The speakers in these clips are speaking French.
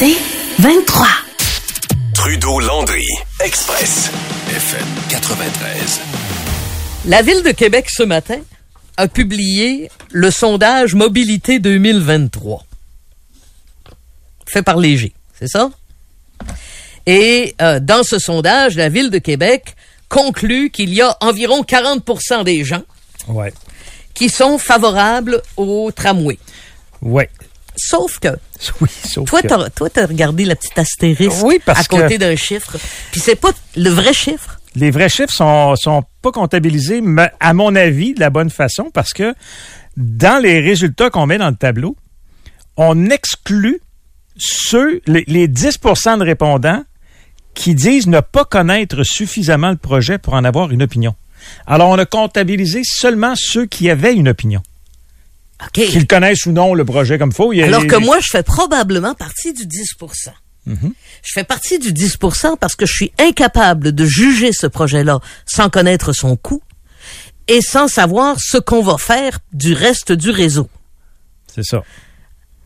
C'est 23. Trudeau-Landry, Express, FM 93. La Ville de Québec ce matin a publié le sondage Mobilité 2023. Fait par Léger, c'est ça? Et euh, dans ce sondage, la Ville de Québec conclut qu'il y a environ 40% des gens Ouais. qui sont favorables au tramway. Ouais. Sauf que, Oui, sauf toi, que- t'as, toi, t'as regardé la petite astérisque Oui, parce à côté que- d'un chiffre. Puis c'est pas le vrai chiffre. les vrais chiffres sont, sont pas comptabilisés, mais à mon avis, de la bonne façon, parce que dans les résultats qu'on met dans le tableau, on exclut ceux, les, les 10% de répondants qui disent ne pas connaître suffisamment le projet pour en avoir une opinion. Alors, on a comptabilisé seulement ceux qui avaient une opinion. OK. Qu'ils connaissent ou non le projet comme a- Alors que moi, je fais probablement partie du 10 Mhm. Je fais partie du 10% parce que je suis incapable de juger ce projet-là sans connaître son coût et sans savoir ce qu'on va faire du reste du réseau. C'est ça.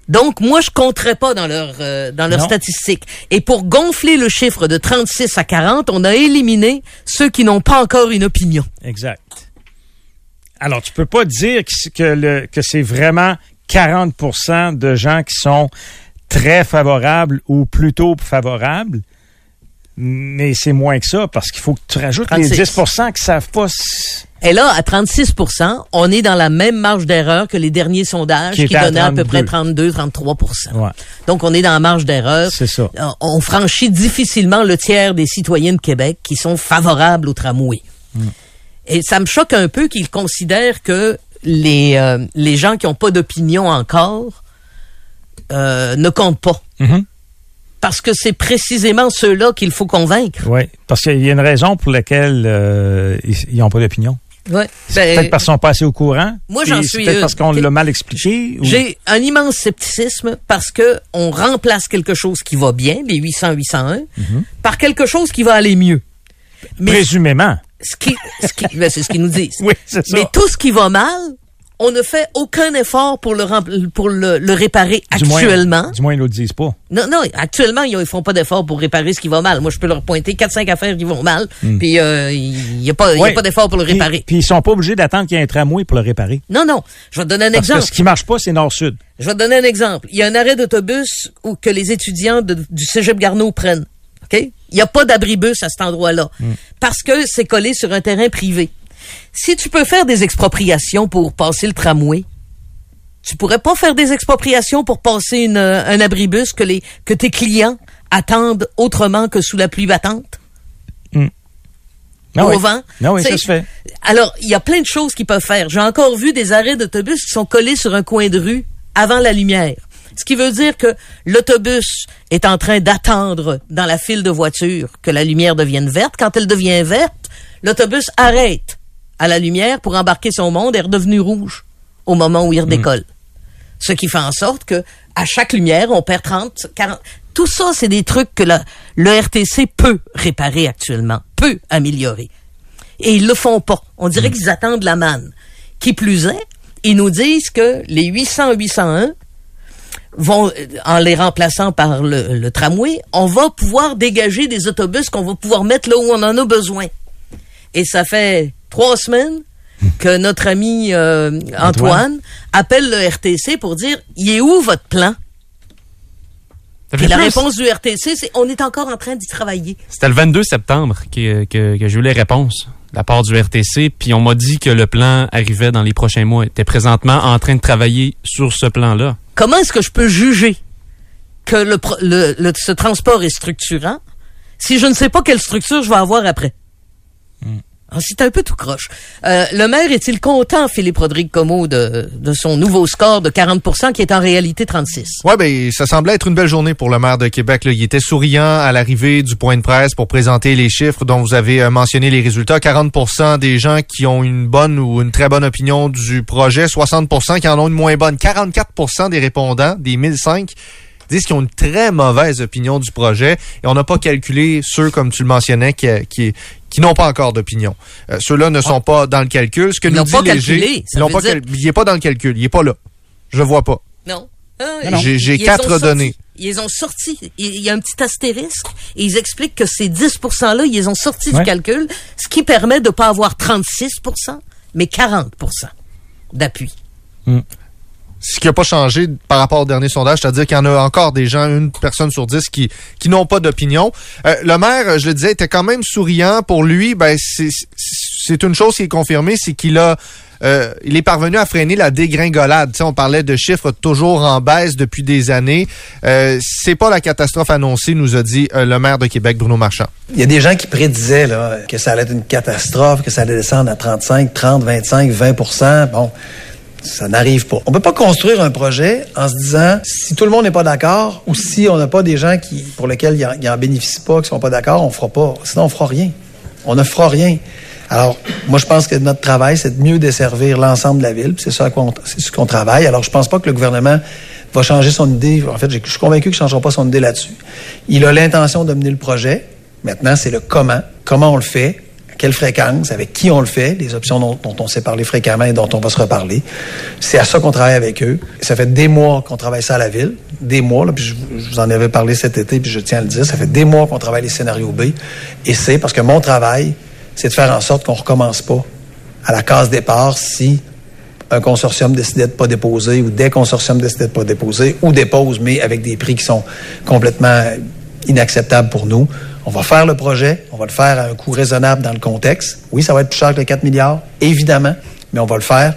Donc, moi, je compterai pas dans leurs euh, dans leurs statistiques. Et pour gonfler le chiffre de 36 à 40, on a éliminé ceux qui n'ont pas encore une opinion. Exact. Alors, tu peux pas dire que, c'est- que, vraiment 40% de gens qui sont très favorables ou plutôt favorables, mais c'est moins que ça parce qu'il faut que tu rajoutes 36. les 10 qui savent pas. si- Et là, à 36% on est dans la même marge d'erreur que les derniers sondages Qui qui, était à donnaient à peu près 32. 32-33 Ouais. Donc, on est dans la marge d'erreur. C'est ça. Euh, On franchit difficilement le tiers des citoyens de Québec qui sont favorables au tramway. Mm. Et ça me choque un peu qu'ils considèrent que les, euh, les gens qui n'ont pas d'opinion encore euh, ne comptent pas. Mhm. Parce que c'est précisément ceux-là qu'il faut convaincre. Oui, parce qu'il y a une raison pour laquelle euh, ils n'ont pas d'opinion. Ouais. Ben, peut-être parce qu'ils sont pas assez au courant. Moi, j'en suis peut-être parce qu'on l'a mal expliqué. ou- J'ai un immense scepticisme parce que on remplace quelque chose qui va bien, les 800-801, par quelque chose qui va aller mieux. Mais Présumément. Ce qui, ce qui, ben, c'est ce qu'ils nous disent. Oui, c'est ça. Mais tout ce qui va mal, on ne fait aucun effort pour le rem- pour le, le réparer Du moins- actuellement. du moins, ils ne le disent pas. Non, non, actuellement, ils, ils font pas d'effort pour réparer ce qui va mal. Moi, je peux leur pointer 4-5 affaires qui vont mal, Hmm. puis euh, il y a pas, il y a Ouais. pas d'effort pour le réparer. Puis, ils sont pas obligés d'attendre qu'il y ait un tramway pour le réparer. Non, non. Je vais te donner un Parce que exemple. ce qui marche pas, c'est nord-sud. Je vais te donner un exemple. Il y a un arrêt d'autobus où que les étudiants de- du Cégep Garneau prennent. OK? Il n'y a pas d'abribus à cet endroit-là. Parce que c'est collé sur un terrain privé. Si tu peux faire des expropriations pour passer le tramway, tu pourrais pas faire des expropriations pour passer une, euh, un abribus que les que tes clients attendent autrement que sous la pluie battante? Ah au oui. vent? Ah oui, ça se fait. Alors, il y a plein de choses qu'ils peuvent faire. J'ai encore vu des arrêts d'autobus qui sont collés sur un coin de rue avant la lumière. Ce qui veut dire que l'autobus est en train d'attendre dans la file de voitures que la lumière devienne verte. Quand elle devient verte, l'autobus arrête à la lumière pour embarquer son monde et est redevenu rouge au moment où il redécolle. Ce qui fait en sorte que à chaque lumière, on perd 30, 40. Tout ça, c'est des trucs que la- le RTC peut réparer actuellement, peut améliorer. Et ils le font pas. On dirait qu'ils attendent la manne. Qui plus est, ils nous disent que les 800-801 vont, en les remplaçant par le, le tramway, on va pouvoir dégager des autobus qu'on va pouvoir mettre là où on en a besoin. Et ça fait trois semaines que notre ami euh, Antoine? Appelle le RTC pour dire, il est où votre plan? La réponse du RTC, c'est on est encore en train d'y travailler. C'était le 22 septembre que, que, que j'ai eu les réponses de la part du RTC, puis on m'a dit que le plan arrivait dans les prochains mois. était présentement en train de travailler sur ce plan-là. Comment est-ce que je peux juger que le, le- le- ce transport est structurant si je ne sais pas quelle structure je vais avoir après? Ah, C'est un peu tout croche. Euh, le maire est-il content, Philippe Rodrigue Como, de, son nouveau score de 40% qui est en réalité 36? Ouais, ben ça semblait être une belle journée pour le maire de Québec. Là. Il était souriant à l'arrivée du point de presse pour présenter les chiffres dont vous avez euh, mentionné les résultats. 40% des gens qui ont une bonne ou une très bonne opinion du projet, 60% qui en ont une moins bonne. 44% des répondants, des 1005, disent qu'ils ont une très mauvaise opinion du projet. Et on n'a pas calculé ceux, comme tu le mentionnais, qui, qui, qui n'ont pas encore d'opinion. Euh, Ceux-là ne sont pas dans le calcul. Ce que Ils nous dit pas Léger, calculé, ça ils veut pas dire- cal- il est pas dans le calcul. Il est pas là. Je vois pas. Non. Ah, J'ai- j'ai quatre données. Ils ont sorti. Il y a un petit astérisque et ils expliquent que ces 10 %-là, ils ont sorti du Ouais. calcul, ce qui permet de pas avoir 36 mais 40 d'appui. Ce qui n'a pas changé par rapport au dernier sondage, c'est-à-dire qu'il y en a encore des gens, une personne sur dix, qui, qui n'ont pas d'opinion. Euh, le maire, je le disais, était quand même souriant. Pour lui, ben, c'est une chose qui est confirmée, c'est qu'il a euh, il est parvenu à freiner la dégringolade. On parlait de chiffres toujours en baisse depuis des années. Euh, c'est pas la catastrophe annoncée, nous a dit euh, le maire de Québec, Bruno Marchand. Il y a des gens qui prédisaient là, que ça allait être une catastrophe, que ça allait descendre à 35, 30, 25, 20% Bon, ça n'arrive pas. On peut pas construire un projet en se disant si tout le monde n'est pas d'accord ou si on n'a pas des gens qui pour lesquels ils en, ils en bénéficient pas, qui sont pas d'accord, on fera pas. Sinon, on fera rien. On ne fera rien. Alors, moi, je pense que notre travail, c'est de mieux desservir l'ensemble de la ville. C'est ça ce qu'on travaille. Alors, je pense pas que le gouvernement va changer son idée. En fait, je suis convaincu qu'il ne changera pas son idée là-dessus. Il a l'intention de mener le projet. Maintenant, c'est le comment. Comment on le fait, quelle fréquence, avec qui on le fait, les options dont, on s'est parlé fréquemment et dont on va se reparler. C'est à ça qu'on travaille avec eux. Ça fait des mois qu'on travaille ça à la ville. Des mois, là, puis je, je vous en avais parlé cet été, puis je tiens à le dire. Ça fait des mois qu'on travaille les scénarios B. Et c'est parce que mon travail, c'est de faire en sorte qu'on recommence pas à la case départ si un consortium décidait de pas déposer ou des consortiums décidaient de pas déposer ou dépose, mais avec des prix qui sont complètement inacceptables pour nous. On va faire le projet, on va le faire à un coût raisonnable dans le contexte. Oui, ça va être plus cher que les 4 milliards, évidemment, mais on va le faire.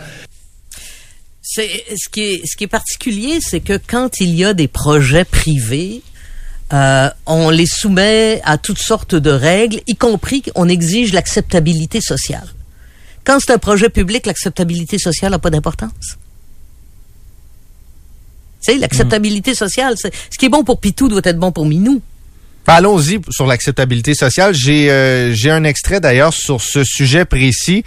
C'est ce qui est ce qui est particulier, c'est que quand il y a des projets privés, euh, on les soumet à toutes sortes de règles, y compris qu'on exige l'acceptabilité sociale. Quand c'est un projet public, l'acceptabilité sociale n'a pas d'importance. Tu sais, l'acceptabilité sociale, c'est ce qui est bon pour Pitou doit être bon pour Minou. Ben, Allons-y sur l'acceptabilité sociale. J'ai euh, un extrait d'ailleurs sur ce sujet précis.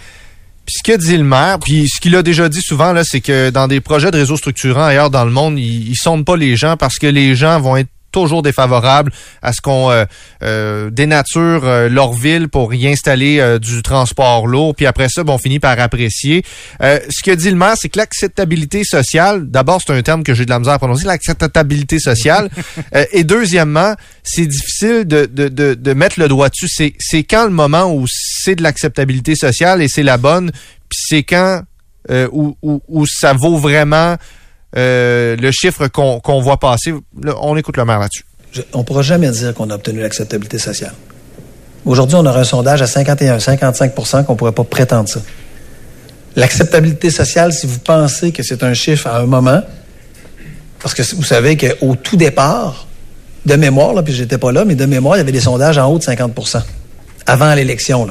Puis ce que dit le maire, puis ce qu'il a déjà dit souvent, là, c'est que dans des projets de réseaux structurants ailleurs dans le monde, ils, ils sondent pas les gens parce que les gens vont être toujours défavorables à ce qu'on euh, euh, dénature euh, leur ville pour y installer euh, du transport lourd. Puis après ça, bon, on finit par apprécier. Euh, ce que dit le maire, c'est que l'acceptabilité sociale, d'abord, c'est un terme que j'ai de la misère à prononcer, l'acceptabilité sociale. Euh, et deuxièmement, c'est difficile de, de, de, de mettre le doigt dessus. C'est, c'est quand le moment où c'est de l'acceptabilité sociale et c'est la bonne, puis c'est quand euh, où, où, où ça vaut vraiment euh, le chiffre qu'on, voit passer. On écoute le maire là-dessus. On ne pourra jamais dire qu'on a obtenu l'acceptabilité sociale. Aujourd'hui, on aura un sondage à 51-55% qu'on ne pourrait pas prétendre ça. L'acceptabilité sociale, si vous pensez que c'est un chiffre à un moment, parce que vous savez qu'au tout départ, de mémoire, là, puis j'étais pas là, mais de mémoire, il y avait des sondages en haut de 50% avant l'élection.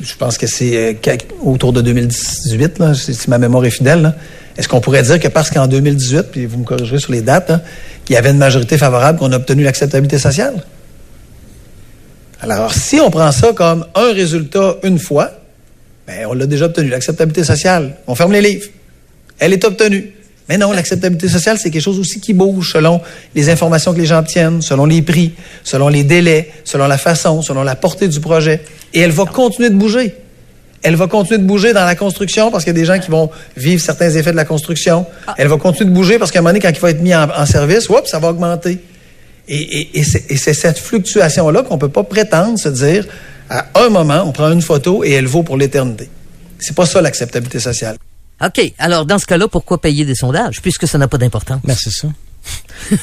Je pense que c'est euh, autour de 2018, là, si ma mémoire est fidèle. Est-ce qu'on pourrait dire que parce qu'en 2018, puis vous me corrigerez sur les dates, hein, qu'il y avait une majorité favorable qu'on a obtenu l'acceptabilité sociale? Alors, si on prend ça comme un résultat une fois, ben, on l'a déjà obtenu, l'acceptabilité sociale. On ferme les livres. Elle est obtenue. Mais non, l'acceptabilité sociale, c'est quelque chose aussi qui bouge selon les informations que les gens obtiennent, selon les prix, selon les délais, selon la façon, selon la portée du projet. Et elle va continuer de bouger. Elle va continuer de bouger dans la construction parce qu'il y a des gens qui vont vivre certains effets de la construction. Elle va continuer de bouger parce qu'à un moment donné, quand il va être mis en, en service, oups, ça va augmenter. Et, et- et c'est et c'est cette fluctuation-là qu'on peut pas prétendre se dire, à un moment, on prend une photo et elle vaut pour l'éternité. C'est pas ça l'acceptabilité sociale. OK. Alors, dans ce cas-là, pourquoi payer des sondages, puisque ça n'a pas d'importance? Ben, c'est ça.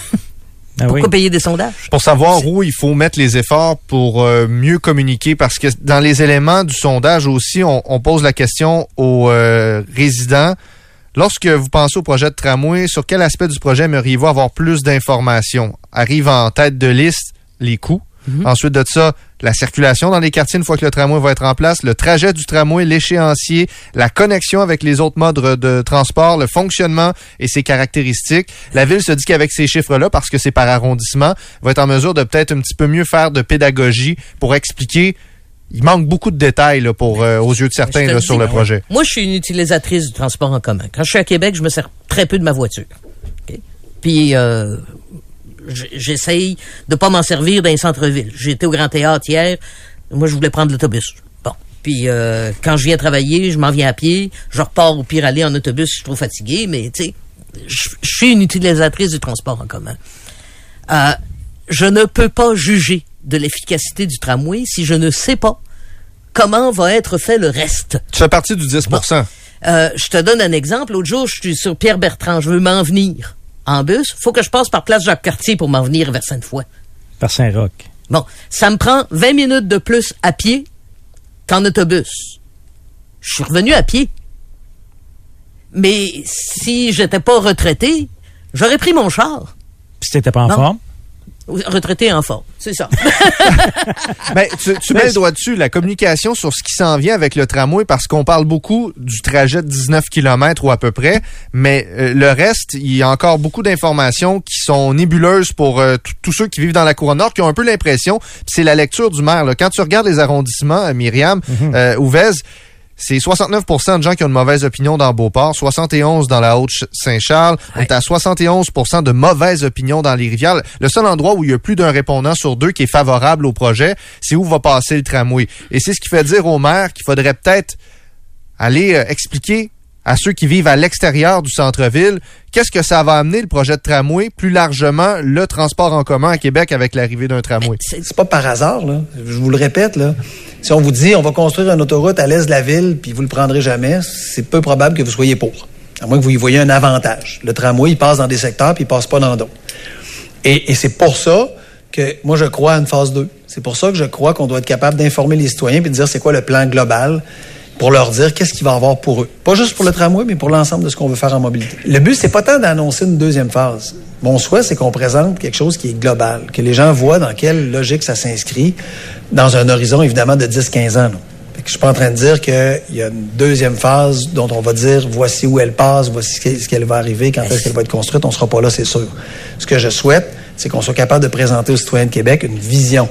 Ah Pourquoi oui. payer des sondages? Pour savoir où il faut mettre les efforts pour euh, mieux communiquer, parce que dans les éléments du sondage aussi, on, on pose la question aux euh, résidents. Lorsque vous pensez au projet de tramway, sur quel aspect du projet aimeriez-vous avoir plus d'informations? Arrive en tête de liste les coûts. Ensuite de ça, la circulation dans les quartiers une fois que le tramway va être en place, le trajet du tramway, l'échéancier, la connexion avec les autres modes de transport, le fonctionnement et ses caractéristiques. La ville se dit qu'avec ces chiffres-là, parce que c'est par arrondissement, va être en mesure de peut-être un petit peu mieux faire de pédagogie pour expliquer. Il manque beaucoup de détails là, pour euh, aux yeux de certains là, sur le projet. Moi, je suis une utilisatrice du transport en commun. Quand je suis à Québec, je me sers très peu de ma voiture. Puis, euh, j'essaye de pas m'en servir dans les centres-villes. J'étais au Grand Théâtre hier. Moi, je voulais prendre l'autobus. Bon. Puis, euh, quand je viens travailler, je m'en viens à pied. Je repars au pire aller en autobus je suis trop fatigué. Mais, tu sais, je suis une utilisatrice du transport en commun. Euh, je ne peux pas juger de l'efficacité du tramway si je ne sais pas comment va être fait le reste. Tu fais partie du 10 Euh, je te donne un exemple. L'autre jour, je suis sur Pierre Bertrand. Je veux m'en venir en bus. faut que je passe par Place Jacques-Cartier pour m'en venir vers Sainte-Foy. Par Saint-Roch. Bon, ça me prend 20 minutes de plus à pied qu'en autobus. Je suis revenu à pied. Mais si j'étais pas retraité, j'aurais pris mon char. Puis si t'étais pas en Non. forme? Retraité en forme, c'est ça. Ben, tu, tu mets le doigt dessus, la communication sur ce qui s'en vient avec le tramway, parce qu'on parle beaucoup du trajet de 19 km ou à peu près, mais euh, le reste, il y a encore beaucoup d'informations qui sont nébuleuses pour euh, tous ceux qui vivent dans la couronne nord, qui ont un peu l'impression, c'est la lecture du maire. là. Quand tu regardes les arrondissements, euh, Myriam, euh, Ouvez, c'est 69% de gens qui ont une mauvaise opinion dans Beauport, 71% dans la Haute-Saint-Charles, on est à 71% de mauvaises opinions dans les rivières. Le seul endroit où il y a plus d'un répondant sur deux qui est favorable au projet, c'est où va passer le tramway. Et c'est ce qui fait dire au maire qu'il faudrait peut-être aller euh, expliquer à ceux qui vivent à l'extérieur du centre-ville qu'est-ce que ça va amener le projet de tramway, plus largement le transport en commun à Québec avec l'arrivée d'un tramway. C'est pas par hasard, là. Je vous le répète, là. Si on vous dit, on va construire une autoroute à l'est de la ville, puis vous le prendrez jamais, c'est peu probable que vous soyez pour. À moins que vous y voyez un avantage. Le tramway, il passe dans des secteurs, puis il passe pas dans d'autres. Et, c'est pour ça que moi, je crois à une phase 2. C'est pour ça que je crois qu'on doit être capable d'informer les citoyens puis de dire c'est quoi le plan global pour leur dire qu'est-ce qu'il va y avoir pour eux. Pas juste pour le tramway, mais pour l'ensemble de ce qu'on veut faire en mobilité. Le but, c'est pas tant d'annoncer une deuxième phase. Mon souhait, c'est qu'on présente quelque chose qui est global, que les gens voient dans quelle logique ça s'inscrit dans un horizon, évidemment, de 10-15 ans. là. Fait que je suis pas en train de dire qu'il y a une deuxième phase dont on va dire voici où elle passe, voici ce qu'elle va arriver, quand est-ce qu'elle va être construite. On sera pas là, c'est sûr. Ce que je souhaite, c'est qu'on soit capable de présenter aux citoyens de Québec une vision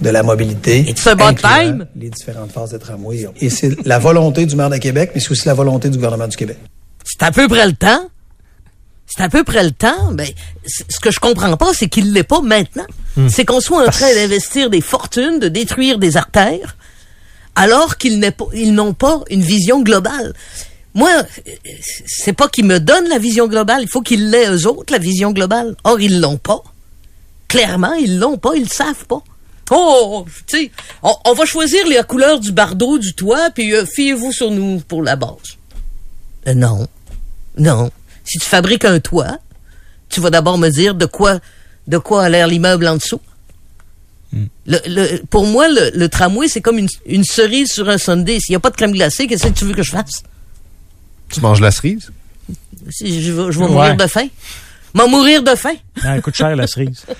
de la mobilité. It's about incluant time. Les différentes phases de tramway. Et c'est la volonté du maire de Québec, mais c'est aussi la volonté du gouvernement du Québec. C'est à peu près le temps. C'est à peu près le temps. Ben, ce que je comprends pas, c'est qu'il l'est pas maintenant. C'est qu'on soit en train d'investir des fortunes, de détruire des artères, alors qu'ils n'est pas- n'ont pas une vision globale. Moi, c'est pas qu'ils me donnent la vision globale, il faut qu'ils l'aient eux autres, la vision globale. Or, ils l'ont pas. Clairement, ils l'ont pas, ils le savent pas. Oh, tu sais, on, on va choisir la couleur du bardeau du toit, puis euh, fiez-vous sur nous pour la base. Euh, non. Non. Si tu fabriques un toit, tu vas d'abord me dire de quoi, de quoi a l'air l'immeuble en dessous. Le, le- pour moi, le, le tramway, c'est comme une, une cerise sur un sundae. S'il n'y a pas de crème glacée, qu'est-ce que tu veux que je fasse? Tu manges la cerise? Si je, vais- je vais Ouais. mourir de faim. M'en mourir de faim. Ah, elle coûte cher, la cerise.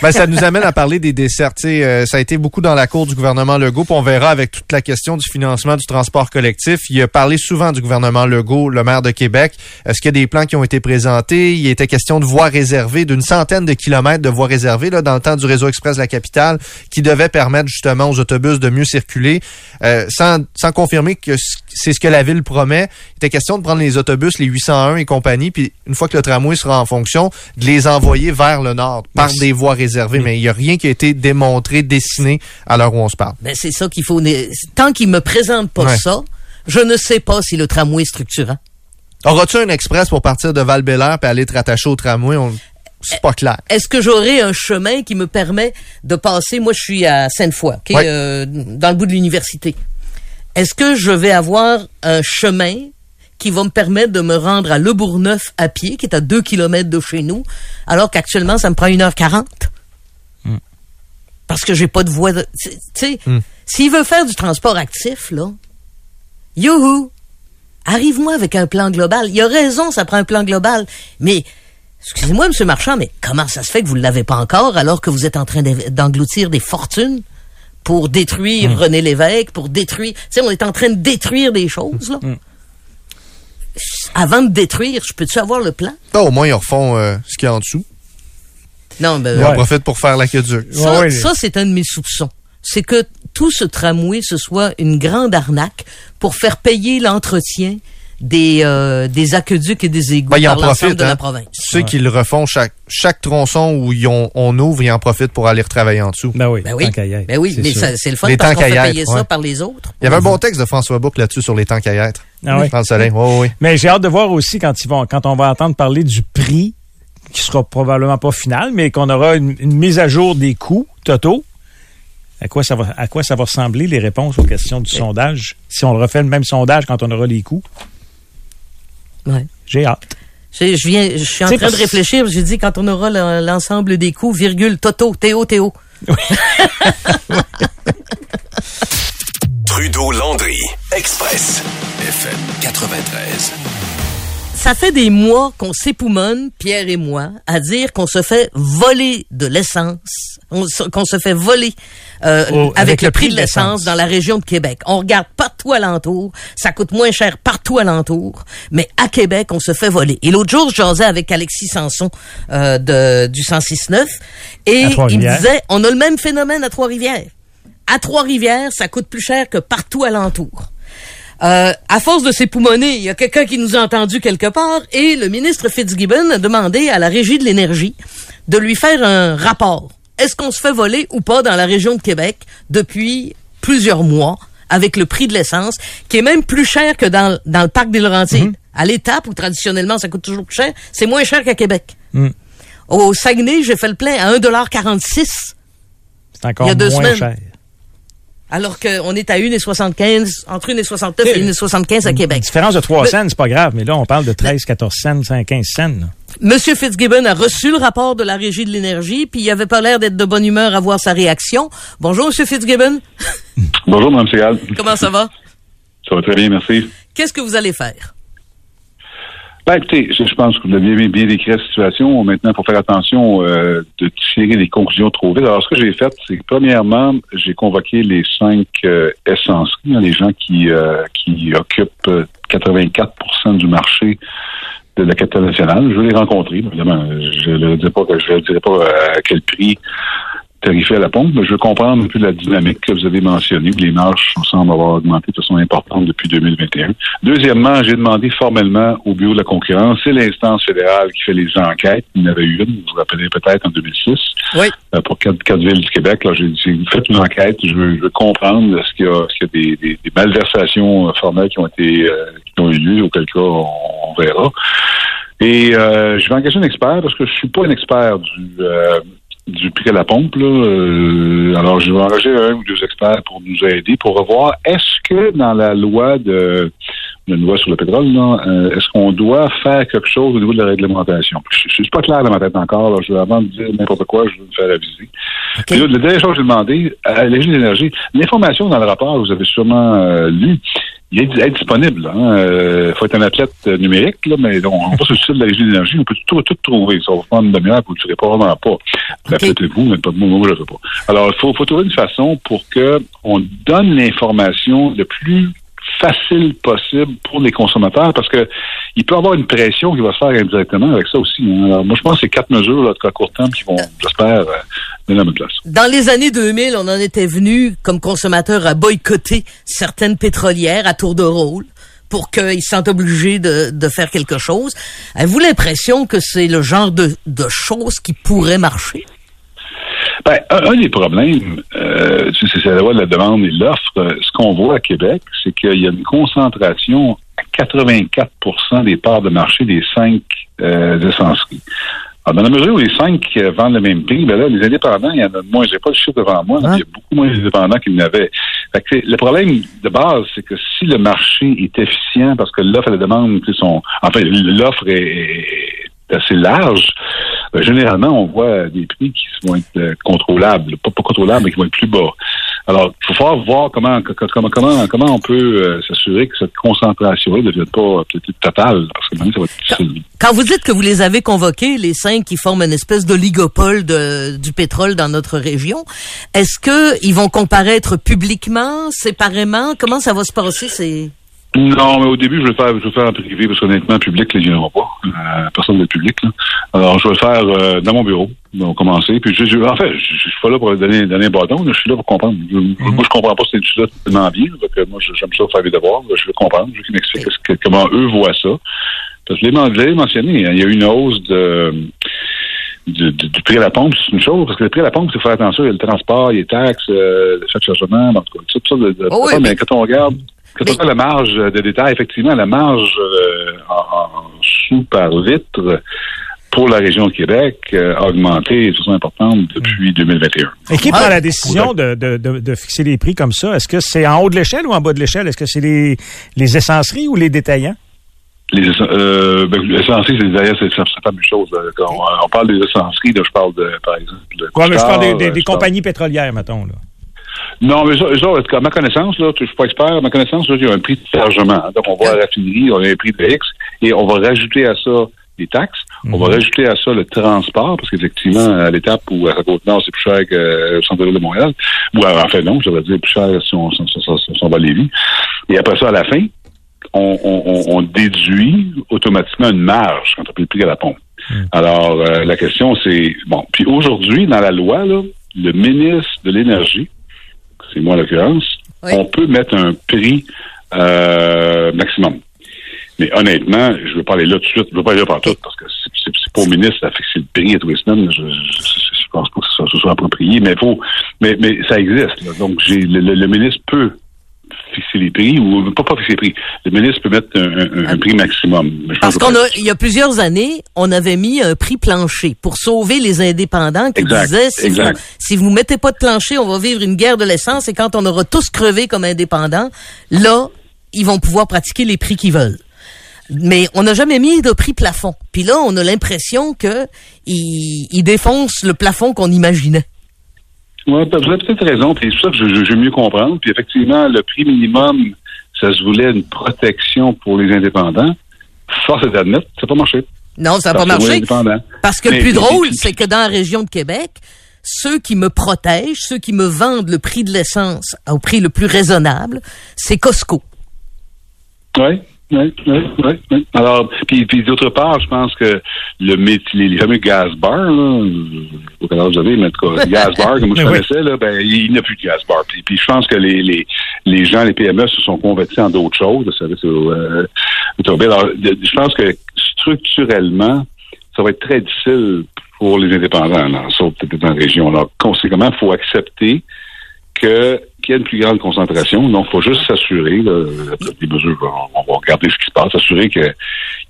Ben, ça nous amène à parler des desserts. Tu sais, euh, ça a été beaucoup dans la cour du gouvernement Legault. puis on verra avec toute la question du financement du transport collectif. Il a parlé souvent du gouvernement Legault, le maire de Québec. Est-ce qu'il y a des plans qui ont été présentés? Il était question de voies réservées, d'une centaine de kilomètres de voies réservées là, dans le temps du réseau express de la capitale, qui devait permettre justement aux autobus de mieux circuler. Euh, sans, sans confirmer que c'est ce que la ville promet, il était question de prendre les autobus, les 801 et compagnie, puis une fois que le tramway sera en fonction, de les envoyer vers le nord par des voies réservées. Mais il n'y a rien qui a été démontré, dessiné à l'heure où on se parle. Ben, c'est ça qu'il faut. Tant qu'il me présente pas Ouais. ça, je ne sais pas si le tramway est structurant. Auras-tu un express pour partir de val et aller te rattacher au tramway? On- C'est pas clair. Est-ce que j'aurai un chemin qui me permet de passer, moi je suis à Sainte-Foy, Ouais. euh, dans le bout de l'université. Est-ce que je vais avoir un chemin qui va me permettre de me rendre à Le Bourgneuf à pied, qui est à 2 km de chez nous, alors qu'actuellement ça me prend 1h40? Parce que j'ai pas de voie de... Tu sais, Hmm. s'il veut faire du transport actif, là, youhou! Arrive-moi avec un plan global. Il a raison, ça prend un plan global. Mais, excusez-moi, Monsieur Marchand, mais comment ça se fait que vous ne l'avez pas encore alors que vous êtes en train d'en- d'engloutir des fortunes pour détruire René Lévesque, pour détruire... Tu sais, on est en train de détruire des choses, là? Avant de détruire, je peux-tu avoir le plan? Ah, au moins, ils refont euh, ce qu'il y a en dessous. Non, ben... Ils en Ouais. profitent pour faire l'aqueduc. Ça, Ouais, ouais. ça c'est un de mes soupçons. C'est que tout ce tramway, ce soit une grande arnaque pour faire payer l'entretien des, euh, des aqueducs et des égouts Ben, par l'ensemble profitent. de hein. la province. Ceux qui le refont, chaque, chaque tronçon où ils ont- on ouvre, ils en profitent pour aller retravailler en dessous. Ben oui, Ben oui, ben oui c'est mais c'est le fun Les parce qu'on fait payer ça par les autres. Il y avait un bon texte de François Bouc là-dessus sur les temps qu'à y être. Ah oui. Dans le soleil. Ouais, ouais, ouais. Mais j'ai hâte de voir aussi quand ils vont, quand on va entendre parler du prix qui sera probablement pas finale, mais qu'on aura une, une mise à jour des coûts totaux. À quoi ça va, à quoi ça va ressembler les réponses aux questions du sondage si on refait le même sondage quand on aura les coûts? Ouais. J'ai hâte. Je, je viens, je suis en train de réfléchir. J'ai dit quand on aura le- l'ensemble des coûts, virgule, Toto, Théo, Théo. Trudeau-Landry, Express, FM 93. Ça fait des mois qu'on s'époumonne, Pierre et moi, à dire qu'on se fait voler de l'essence, on se- qu'on se fait voler euh, Oh, avec, le prix de l'essence dans la région de Québec. On regarde partout alentour, ça coûte moins cher partout alentour, mais à Québec, on se fait voler. Et l'autre jour, je jasais avec Alexis Sanson euh, de, du 106.9 et il me disait, on a le même phénomène à Trois-Rivières. À Trois-Rivières, ça coûte plus cher que partout alentour. Euh, à force de s'époumoner, il y a quelqu'un qui nous a entendu quelque part et le ministre Fitzgibbon a demandé à la Régie de l'énergie de lui faire un rapport. Est-ce qu'on se fait voler ou pas dans la région de Québec depuis plusieurs mois avec le prix de l'essence qui est même plus cher que dans, dans le parc des Laurentides? À l'étape où traditionnellement ça coûte toujours plus cher, c'est moins cher qu'à Québec. Mm. Au Saguenay, j'ai fait le plein à 1,46 C'est encore Il y a deux moins semaines. cher. Alors qu'on est à 1,75, entre 1,69 et 1,75 à Québec. Une différence de 3 Mais- cents, c'est pas grave, mais là, on parle de 13, 14 cents, 5, 15 cents. là. Monsieur Fitzgibbon a reçu le rapport de la Régie de l'énergie, puis il avait pas l'air d'être de bonne humeur à voir sa réaction. Bonjour, Monsieur Fitzgibbon. Bonjour, Mme Segal. Comment ça va? Ça va très bien, merci. Qu'est-ce que vous allez faire? Ben, écoutez, je, je pense que vous avez bien, décrit la situation. Maintenant, il faut faire attention euh, de tirer des conclusions trop vite. Alors, ce que j'ai fait, c'est que, premièrement, j'ai convoqué les cinq euh, essenceries, hein, les gens qui, euh, qui occupent euh, 84% du marché de la capitale nationale. Je veux les rencontrer. Évidemment, je ne dirai pas je dirai pas euh, à quel prix tarifé à la pompe, mais je veux comprendre un peu la dynamique que vous avez mentionnée. où Les marges semblent avoir augmenté de façon importante depuis 2021. Deuxièmement, j'ai demandé formellement au Bureau de la concurrence, c'est l'instance fédérale qui fait les enquêtes. Il y en avait eu une, vous vous rappelez peut-être, en 2006, Oui. euh, pour quatre, quatre villes du Québec. Là, j'ai dit, faites une enquête, je veux, je veux comprendre est-ce qu'il y a, qu'il y a des, des- des malversations euh, formelles qui ont été euh, qui ont eu lieu, auquel cas on, on verra. Et euh, je vais engager un expert parce que je suis pas un expert du euh, du prix à la pompe. Là. Euh, alors, je vais engager un ou deux experts pour nous aider pour revoir est-ce que dans la loi de la loi sur le pétrole, là, euh, est-ce qu'on doit faire quelque chose au niveau de la réglementation? Je, je suis pas clair dans ma tête encore. Là. Je avant de dire n'importe quoi, je veux me faire aviser. Puis là, la dernière chose que j'ai demandé à l'Église d'énergie, l'information dans le rapport, vous avez sûrement euh, lu, il est, est disponible. Il hein. Euh, faut être un athlète euh, numérique, là, mais on, on va sur le site de la Régie d'énergie, on peut tout, tout trouver. Ça va prendre une demi-heure, vous ne le ferez probablement pas. Ben, OK. Peut-être vous, mais pas moi, moi je ne le fais pas. Alors, il faut, faut trouver une façon pour que on donne l'information le plus facile possible pour les consommateurs parce que il peut y avoir une pression qui va se faire indirectement avec ça aussi. hein. Alors, moi, je pense que c'est quatre mesures là, à court terme qui vont, j'espère, euh, mettre à ma place. Dans les années 2000, on en était venu, comme consommateur, à boycotter certaines pétrolières à tour de rôle pour qu'ils se sentent obligés de, de faire quelque chose. Avez-vous l'impression que c'est le genre de, de choses qui pourrait marcher? Ben, un, un des problèmes, euh, c'est la loi de la demande et de l'offre. Ce qu'on voit à Québec, c'est qu'il y a une concentration à 84 des parts de marché des cinq euh, essenceries. Alors, dans la mesure où les cinq euh, vendent le même prix, ben là, les indépendants, il y en a moins. J'ai pas le chiffre devant moi, mais Hein? il y a beaucoup moins d'indépendants qu'il n'avait. Fait que c'est- le problème de base, c'est que si le marché est efficient, parce que l'offre et la demande, sont, enfin, l'offre est, est assez large, ben, généralement, on voit des prix qui vont être euh, contrôlables, pas, pas contrôlables, mais qui vont être plus bas. Alors, il faut voir comment comment comment comment on peut euh, s'assurer que cette concentration-là ne devienne pas euh, peut-être totale, parce que ça va être difficile. Quand vous dites que vous les avez convoqués, les cinq qui forment une espèce d'oligopole du pétrole dans notre région, est-ce que ils vont comparaître publiquement, séparément? Comment ça va se passer? Non, mais au début, je vais le faire, je vais faire en privé, parce qu'honnêtement, public, ne viendront pas. Euh, personne de public. Là. Alors, je vais le faire euh, dans mon bureau. On va commencer. Puis, je, je- en fait, je, je suis pas là pour donner, donner un bâton. là. Je suis là pour comprendre. Je- Moi, je comprends pas cette étude-là tellement bien. Donc, moi, j'aime ça faire des devoirs. Je veux comprendre. Je veux qu'ils m'expliquent comment eux voient ça. Parce que je l'ai mentionné. hein, il y a eu une hausse de du, du- du prix à la pompe, c'est une chose, parce que le prix à la pompe, c'est faire attention, il y a le transport, il y a les taxes, euh, le frais de chargement, en tout cas, tout ça. De, de- Oh oui, mais, mais- quand on regarde, quand on regarde la marge de détail, effectivement, la marge euh, en, en sous par litre pour la région de Québec euh, a augmenté de façon importante depuis 2021. Et qui prend la décision de, de, de, de fixer les prix comme ça? Est-ce que c'est en haut de l'échelle ou en bas de l'échelle? Est-ce que c'est les, les essenceries ou les détaillants? Les euh, ben, essenceries, c'est d'ailleurs c'est pas la même chose. Quand on, on parle des essenceries, là, je parle de, par exemple, de Ouais, mais je parle des, euh, des parle- compagnies pétrolières, mettons. Là. Non, mais ça, ça, tout cas, à ma connaissance, là, je suis pas expert, à ma connaissance, là, il y a un prix de chargement. Donc, on va à la raffinerie, on a un prix de X, et on va rajouter à ça des taxes. On va rajouter à ça le transport, parce qu'effectivement, à l'étape où à la Côte-Nord, c'est plus cher que euh, centre-ville de Montréal. Ou, euh, en fait, non, je devrais dire plus cher si on, si on, si on- si on va à Lévis. Et après ça, à la fin, on, on, on- déduit automatiquement une marge quand on paye le prix à la pompe. Alors, euh, la question, c'est... Bon, puis aujourd'hui, dans la loi, là, le ministre de l'Énergie, c'est moi en l'occurrence, Oui. on peut mettre un prix euh, maximum. Mais honnêtement, je veux pas aller là tout de suite. Je veux pas aller là partout parce que c'est- pas au ministre à fixer le prix à tous les semaines. Je, je pense pas que ce soit, ce soit approprié, mais faut, mais, mais ça existe. là. Donc, j'ai le, le- le ministre peut fixer les prix ou pas pas fixer les prix. Le ministre peut mettre un, un- un prix maximum. Je Parce qu'on a, il y a plusieurs années, on avait mis un prix plancher pour sauver les indépendants qui Exact, disaient si vous, si vous mettez pas de plancher, on va vivre une guerre de l'essence et quand on aura tous crevé comme indépendants, là, ils vont pouvoir pratiquer les prix qu'ils veulent. Mais on n'a jamais mis de prix plafond. Puis là, on a l'impression que ils, ils défoncent le plafond qu'on imaginait. Oui, vous avez peut-être raison, puis c'est ça que je, je, je veux mieux comprendre. Puis effectivement, le prix minimum, ça se voulait une protection pour les indépendants. Force est d'admettre, ça n'a pas marché. Non, ça n'a pas marché. Parce que le plus mais- drôle, c'est que dans la région de Québec, ceux qui me protègent, ceux qui me vendent le prix de l'essence au prix le plus raisonnable, c'est Costco. Oui, oui, oui, oui. oui. Alors, puis, puis d'autre part, je pense que le métier, les, les fameux gaz bars, là, vous avez, mais en tout cas, gaz bar, comme je Oui. connaissais, là, ben, il n'y a plus de gaz bar. Puis, puis je pense que les, les, les gens, les PME se sont convertis en d'autres choses, vous savez, c'est, euh. Alors, je pense que structurellement, ça va être très difficile pour les indépendants, là, sauf peut-être dans la région. Alors, conséquemment, il faut accepter que qu'il y a une plus grande concentration. Donc, il faut juste s'assurer, là, des mesures, on, on va regarder ce qui se passe, s'assurer qu'il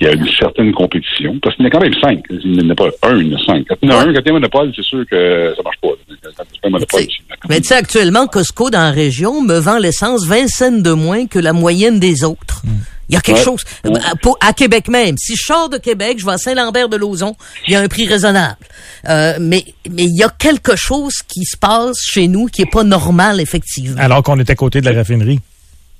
y a une certaine compétition. parce qu'il y en a quand même cinq. Il n'y en a pas un, il y en a cinq. Quand il y en a un, quand il y a un monopole, c'est sûr que ça marche pas. Quand il y a un monopole, Tu sais, c'est- Mais tu sais, actuellement, Costco dans la région me vend l'essence 20 cents de moins que la moyenne des autres. Il y a quelque Ouais. chose. Ouais. À, pour- à Québec même. Si je sors de Québec, je vais à Saint-Lambert-de-Lauzon, il y a un prix raisonnable. Euh, mais mais il y a quelque chose qui se passe chez nous qui est pas normal, effectivement. Alors qu'on est à côté de la raffinerie.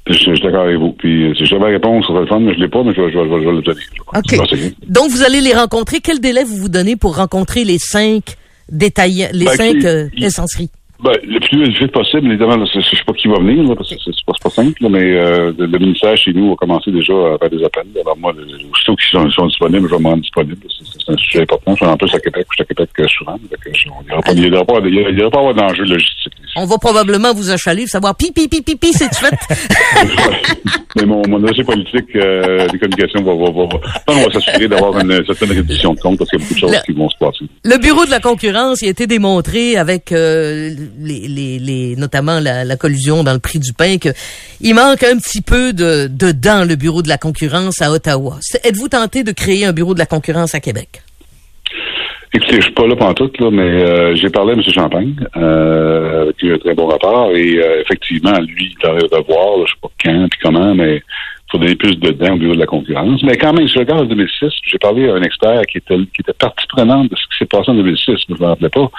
Je, suis d'accord avec vous. Puis, euh, si j'avais la réponse sur le téléphone, mais je l'ai pas, mais je, vais- je, vais- je vais OK. Donc, vous allez les rencontrer. Quel délai vous vous donnez pour rencontrer les cinq détaillants, les Ben, cinq euh, essenceries? Ben, le plus vite possible, évidemment, là, je sais pas qui va venir, là, parce que c'est pas, simple, là, mais euh, le, le ministère chez nous a commencé déjà à faire des appels. Alors moi, aussitôt qu'ils sont, sont disponibles, je vais me rendre disponible. C'est un sujet important. Je suis en plus à Québec, je suis à Québec euh, souvent. Il n'y aura pas, il pas, avoir d'enjeu logistique. On va probablement vous achaler, savoir pi, pi, pi, pi, pi, c'est fait. mais mon, mon dossier politique euh, des communications va, va, va, va, on va s'assurer d'avoir une certaine réduction de compte parce qu'il y a beaucoup de choses Le- qui vont se passer. Le bureau de la concurrence il a été démontré avec euh, les, les, les- notamment la, collusion dans le prix du pain que il manque un petit peu de dedans le bureau de la concurrence à Ottawa. Êtes-vous tenté de créer un bureau de la concurrence à Québec? Écoutez, je suis pas là pendant tout, là, mais euh, j'ai parlé à M. Champagne, euh, avec lui, un très bon rapport, et euh, effectivement, lui, il arrive de voir, je sais pas quand puis comment, mais faut donner plus de dents au bureau de la concurrence. Mais quand même, si je regarde en 2006, j'ai parlé à un expert qui était qui était partie prenante de ce qui s'est passé en 2006, mais je ne me rappelais pas.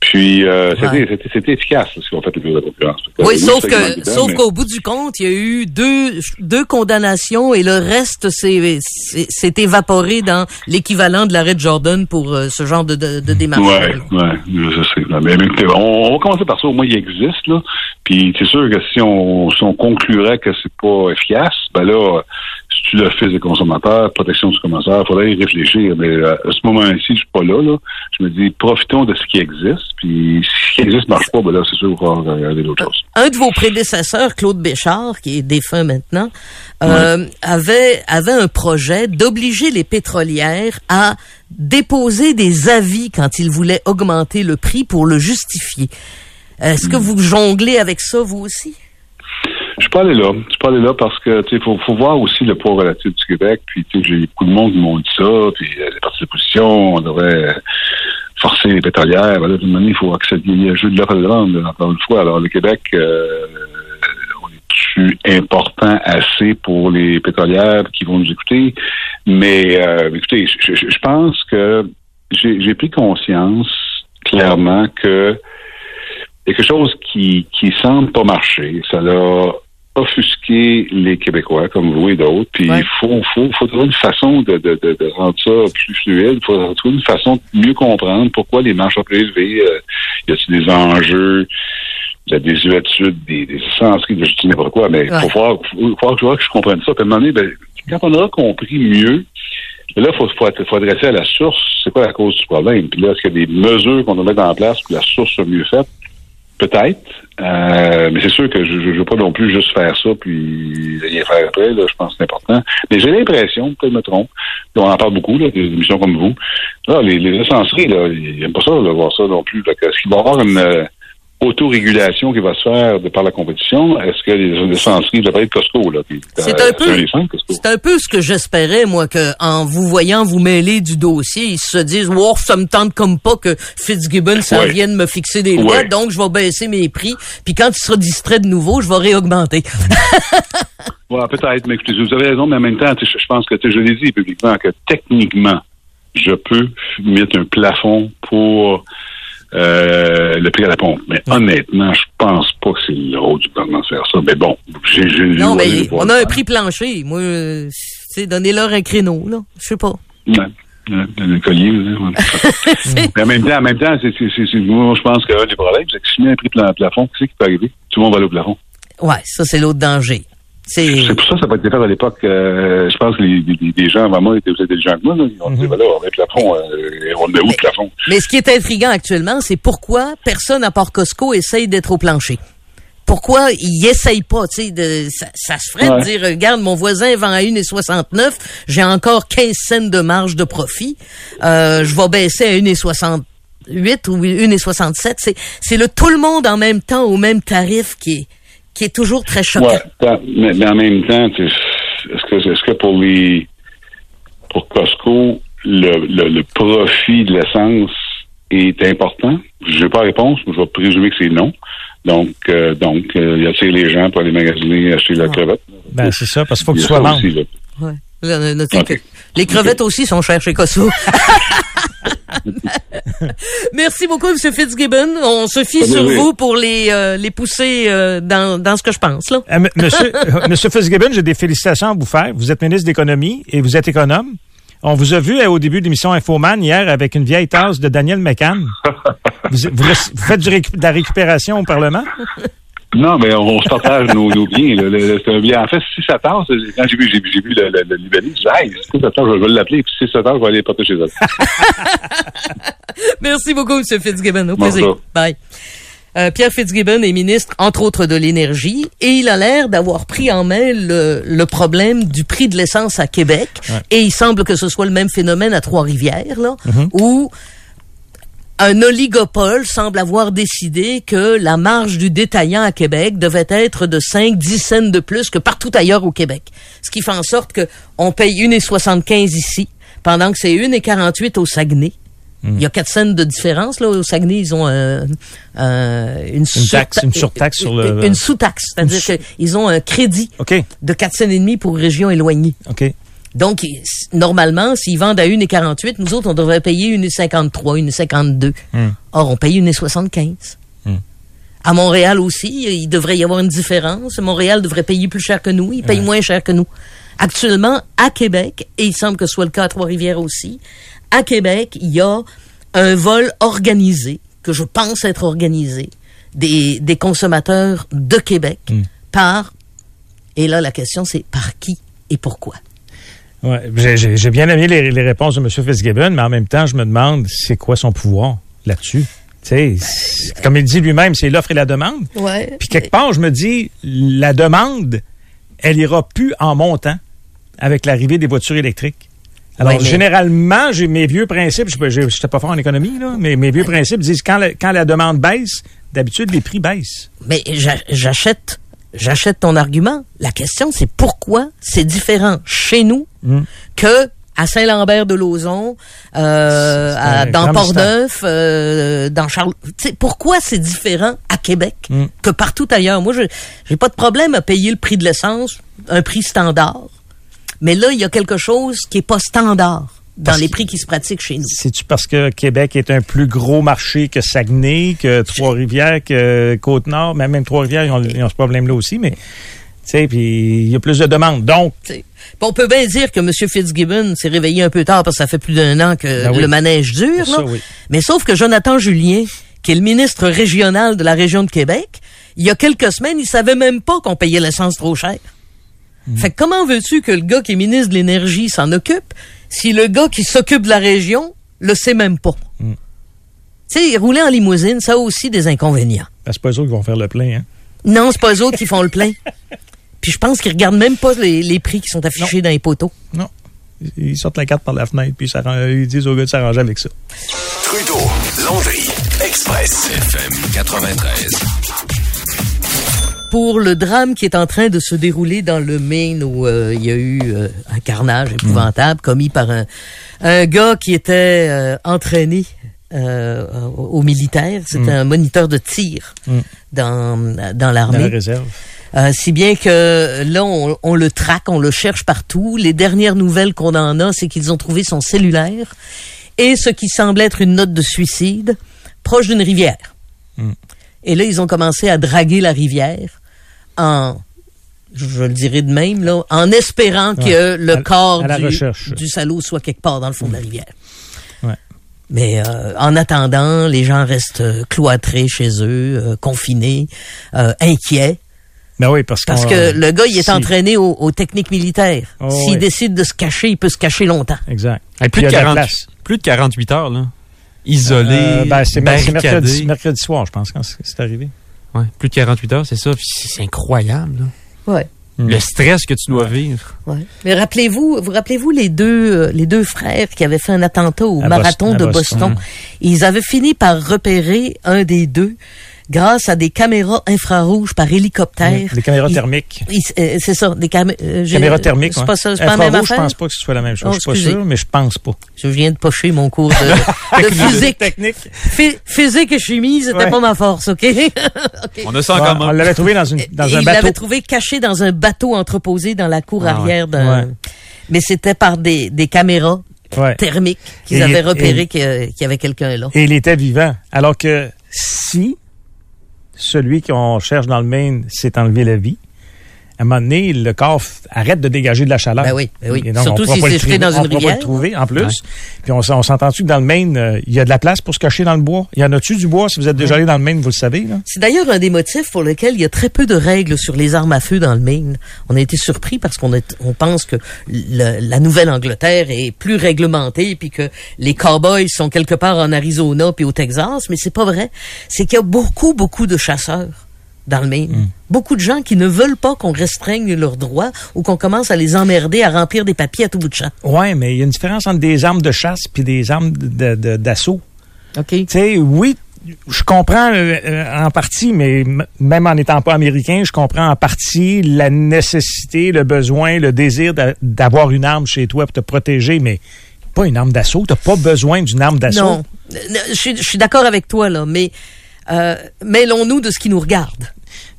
Puis euh, c'était, Ouais. c'était, c'était efficace ce qu'on fait le bureau de la concurrence. Oui, sauf que dedans, sauf mais- qu'au bout du compte, il y a eu deux deux condamnations et le reste s'est évaporé dans l'équivalent de l'arrêt de Jordan pour euh, ce genre de, de, de démarche. Ouais, ouais, je sais. Mais, mais on, on va commencer par ça. Au moins, il existe, là. Puis, c'est sûr que si on, si on conclurait que c'est pas efficace, ben là, si tu le fais des consommateurs, protection du consommateur, il faudrait y réfléchir. Mais euh, à ce moment-ci, je suis pas là, là. Je me dis, profitons de ce qui existe. Puis, si ce qui existe marche pas, ben là, c'est sûr qu'il va regarder d'autres choses. un de vos prédécesseurs, Claude Béchard, qui est défunt maintenant, euh, avait, avait un projet d'obliger les pétrolières à déposer des avis quand ils voulaient augmenter le prix pour le justifier. Est-ce que vous jonglez avec ça, vous aussi? Je suis pas allé là. Je suis pas allé là parce que tu faut, faut voir aussi le poids relatif du Québec. Puis tu sais, j'ai beaucoup de monde qui m'ont dit ça. Puis euh, les partis d'opposition, on devrait forcer les pétrolières. Voilà, d'une manière, il faut accepter le jeu de l'offre de demande, encore une fois. Alors le Québec, euh, important assez pour les pétrolières qui vont nous écouter? Mais euh, écoutez, je, pense que j'ai pris conscience clairement que a quelque chose qui, qui semble pas marcher. Ça l'a offusqué les Québécois, comme vous et d'autres. Puis il Ouais. faut, faut, faut trouver une façon de, de, de, de rendre ça plus fluide. Il faut trouver une façon de mieux comprendre pourquoi les marges sont plus élevées. Euh, y a-t-il des enjeux, de la désuétude, des, des senscrits, je dis n'importe quoi, mais il Ouais. faut voir, faut, faut voir que je comprenne ça. Puis à un moment donné, ben, quand on aura compris mieux, là, il faut, faut, faut adresser à la source, c'est quoi la cause du problème? Puis là, est-ce qu'il y a des mesures qu'on doit mettre en place pour que la source soit mieux faite? Peut-être. Euh, mais c'est sûr que je ne veux pas non plus juste faire ça puis rien faire après. Là, je pense que c'est important. Mais j'ai l'impression, peut-être que je me trompe, on en parle beaucoup, là, des émissions comme vous. Là, les, les là, ils n'aiment pas ça, là, voir ça non plus. Est-ce qu'il va y avoir une euh, autorégulation qui va se faire de par la compétition? Est-ce que les essenceries, ça va être Costco, là? puis, C'est euh, un peu-. C'est un peu ce que j'espérais, moi, que en vous voyant vous mêler du dossier, ils se disent, wow, ça me tente comme pas que Fitzgibbon ça Ouais. vienne me fixer des lois, Ouais. donc je vais baisser mes prix. Puis quand il sera distrait de nouveau, je vais réaugmenter. Ouais, peut-être, mais écoutez, vous avez raison, mais en même temps, je pense que je l'ai dit publiquement que techniquement, je peux mettre un plafond pour euh, le prix à la pompe. Mais honnêtement, je pense pas que c'est le rôle du gouvernement de faire ça. Mais bon, j'ai non, mais on a un prix plancher. Moi, c'est donnez-leur un créneau, là. Je sais pas. Ouais. Le collier, mais en même temps, en même temps, c'est, c'est, c'est, c'est- moi, je pense qu'un des problèmes, c'est que si je mets un prix pla- plafond, qu'est-ce qui peut arriver? Tout le monde va aller au plafond. Ouais, ça, c'est l'autre danger. C'est... Pour ça que ça va être fait à l'époque. euh, je pense que les, les- les gens avant moi étaient plus intelligents que moi. Là. Ils ont dit, ben là, on met le plafond. euh, on met où le plafond? Mais ce qui est intriguant actuellement, c'est pourquoi personne à part Costco essaye d'être au plancher? Pourquoi ils essayent pas, tu sais, de, ça, ça se ferait de dire, regarde, mon voisin vend à 1,69, j'ai encore 15 cents de marge de profit, euh, je vais baisser à 1,68 ou 1,67. C'est, c'est le tout le monde en même temps au même tarif qui est, qui est toujours très choquant. Ouais, mais, mais en même temps, est-ce que, pour les pour Costco, le, le, le profit de l'essence est important? Je n'ai pas réponse, mais je vais présumer que c'est non. Donc, euh, donc, euh, il attire les gens pour aller magasiner, acheter la crevette. Ben, c'est ça, parce qu'il faut que tu sois membre. Ouais. Les crevettes aussi sont chères chez Costco. Merci beaucoup, M. Fitzgibbon. On se fie Oui, sur oui. vous pour les, euh, les pousser euh, dans, dans ce que je pense. Là. Euh, m- monsieur, euh, monsieur Fitzgibbon, j'ai des félicitations à vous faire. Vous êtes ministre d'économie et vous êtes économe. On vous a vu euh, au début de l'émission Infoman hier avec une vieille tasse de Daniel McCann. Vous, vous- vous faites du récu- de la récupération au Parlement? Non, mais on, on se partage nos, nos biens. là. Le- le- c'est un bien. En fait, si ça tasse, quand j'ai vu, j'ai, j'ai vu le, le, le libellé, je dis, hey, si ça tasse, je vais l'appeler, puis si ça tasse, je vais aller le porter chez eux. Merci beaucoup, M. Fitzgibbon. Au Bonjour. plaisir. Bye. Euh, Pierre Fitzgibbon est ministre, entre autres, de l'Énergie, et il a l'air d'avoir pris en main le, le problème du prix de l'essence à Québec. Et il semble que ce soit le même phénomène à Trois-Rivières, là, où un oligopole semble avoir décidé que la marge du détaillant à Québec devait être de 5-10 cents de plus que partout ailleurs au Québec. Ce qui fait en sorte que on paye 1,75 ici, pendant que c'est 1,48 au Saguenay. Il y a 4 cents de différence. Là, au Saguenay, ils ont un- un- une, taxe- une surtaxe sur le- Une, sous-taxe. C'est-à-dire qu'ils ont un crédit de 4 cents et demi pour régions éloignées. OK. Donc, normalement, s'ils vendent à 1,48, nous autres, on devrait payer 1,53, 1,52. Or, on paye 1,75. À Montréal aussi, il devrait y avoir une différence. Montréal devrait payer plus cher que nous. Il paye moins cher que nous. Actuellement, à Québec, et il semble que ce soit le cas à Trois-Rivières aussi, à Québec, il y a un vol organisé, que je pense être organisé, des, des consommateurs de Québec par, et là, la question, c'est par qui et pourquoi? Ouais, j'ai- bien aimé les, les réponses de M. Fitzgibbon, mais en même temps, je me demande c'est quoi son pouvoir là-dessus? Comme il dit lui-même, c'est l'offre et la demande. Ouais. Puis quelque part, je me dis, la demande, elle ira plus en montant avec l'arrivée des voitures électriques. Alors, Ouais, mais- généralement, j'ai mes vieux principes, je n'étais pas fort en économie, là, mais mes vieux principes disent quand la, quand la demande baisse, d'habitude, les prix baissent. Mais j'a- j'achète j'achète ton argument. La question, c'est pourquoi c'est différent chez nous Mm. que à Saint-Lambert de Lauzon, euh, un dans Port-Neuf, euh, dans Charles. Pourquoi c'est différent à Québec Mm. que partout ailleurs? Moi, je j'ai pas de problème à payer le prix de l'essence, un prix standard. Mais là, il y a quelque chose qui est pas standard dans Parce les prix qui se pratiquent chez nous. C'est-tu parce que Québec est un plus gros marché que Saguenay, que Trois-Rivières, que Côte-Nord? Même Trois-Rivières, ils ont, ils ont ce problème-là aussi, mais, tu sais, puis il y a plus de demandes. Donc, on peut bien dire que M. Fitzgibbon s'est réveillé un peu tard parce que ça fait plus d'un an que Ben oui. le manège dure. Ça, là. oui. Mais sauf que Jonathan Julien, qui est le ministre régional de la région de Québec, il y a quelques semaines, il savait même pas qu'on payait l'essence trop cher. Hmm. Fait que comment veux-tu que le gars qui est ministre de l'Énergie s'en occupe? Si le gars qui s'occupe de la région le sait même pas? Hmm. Tu sais, rouler en limousine, ça a aussi des inconvénients. ben, c'est pas eux autres qui vont faire le plein, hein? Non, c'est pas eux autres qui font le plein. Puis je pense qu'ils regardent même pas les, les prix qui sont affichés dans les poteaux. Non. Ils sortent la carte par la fenêtre, puis ils disent au gars de s'arranger avec ça. Trudeau, Landry, Express, FM 93. Pour le drame qui est en train de se dérouler dans le Maine où euh, il y a eu euh, un carnage épouvantable commis par un, un gars qui était euh, entraîné euh, au, au militaire. C'était un moniteur de tir Mm. dans, dans Dans la l'armée. réserve. Euh, si bien que là, on, on le traque, on le cherche partout. Les dernières nouvelles qu'on en a, c'est qu'ils ont trouvé son cellulaire et ce qui semble être une note de suicide proche d'une rivière. Mm. Et là, ils ont commencé à draguer la rivière en, je le dirais de même, là, en espérant Ouais. que le À- corps à du, recherche. du salaud soit quelque part dans le fond de la rivière. Ouais. Mais euh, en attendant, les gens restent euh, cloîtrés chez eux, euh, confinés, euh, inquiets. Ben oui, parce, que le gars, il est si- entraîné aux, aux techniques militaires. Oh, S'il décide de se cacher, il peut se cacher longtemps. Exact. Plus, Puis de il y a de la 40 place. plus de 48 heures, là. Isolé, Euh, ben, c'est mer- c'est mercredi, barricadé. mercredi soir, je pense, quand c'est arrivé. Ouais, plus de 48 heures, c'est ça. C'est incroyable. là. Ouais. Mm. Le stress que tu dois vivre. Ouais. Mais rappelez-vous, vous rappelez-vous les deux euh, les deux frères qui avaient fait un attentat au À marathon Boston- de. Boston. Ils avaient fini par repérer un des deux grâce à des caméras infrarouges par hélicoptère. Les caméras thermiques. euh, c'est ça, des camé- euh, j'ai- Caméras thermiques, C'est pas ça, c'est pas la je pense pas que ce soit la même chose. Oh, je suis pas sûr, mais je pense pas. Je viens de pocher mon cours de, de physique. Technique. Phy- physique et chimie, c'était Ouais. pas ma force, OK? OK. On a ça en commun. on l'avait trouvé dans, une, dans un il bateau. l'avait trouvé caché dans un bateau entreposé dans la cour Ah arrière d'un. Ouais. Mais c'était par des, des caméras Ouais. thermiques qu'ils avaient repéré qu'il y avait quelqu'un là. Et il était vivant. Alors que si celui qu'on cherche dans le Maine s'est enlevé la vie, à un moment donné, le corps arrête de dégager de la chaleur. Ben oui, ben oui. Donc, Surtout on s'il pas s'est jeté dans on une pourra pas rivière. le trouver en plus. Ouais. Puis on, on s'entend-tu que dans le Maine, euh, il y a de la place pour se cacher dans le bois? Il y en a-tu du bois? Si vous êtes déjà allé dans le Maine, vous le savez. C'est d'ailleurs un des motifs pour lesquels il y a très peu de règles sur les armes à feu dans le Maine. On a été surpris parce qu'on on pense que le- la Nouvelle-Angleterre est plus réglementée puis que les cowboys sont quelque part en Arizona puis au Texas, mais c'est pas vrai. C'est qu'il y a beaucoup, beaucoup de chasseurs dans le Maine. Beaucoup de gens qui ne veulent pas qu'on restreigne leurs droits ou qu'on commence à les emmerder à remplir des papiers à tout bout de champ. Ouais, mais il y a une différence entre des armes de chasse puis des armes d'assaut. OK? Tu sais, oui, je comprends euh, euh, en partie, mais même en n'étant pas américain, je comprends en partie la nécessité, le besoin, le désir d'a- d'avoir une arme chez toi pour te protéger, mais pas une arme d'assaut. T'as pas besoin d'une arme d'assaut. Non, Euh, je suis, je suis d'accord avec toi là, mais euh, mêlons-nous de ce qui nous regarde.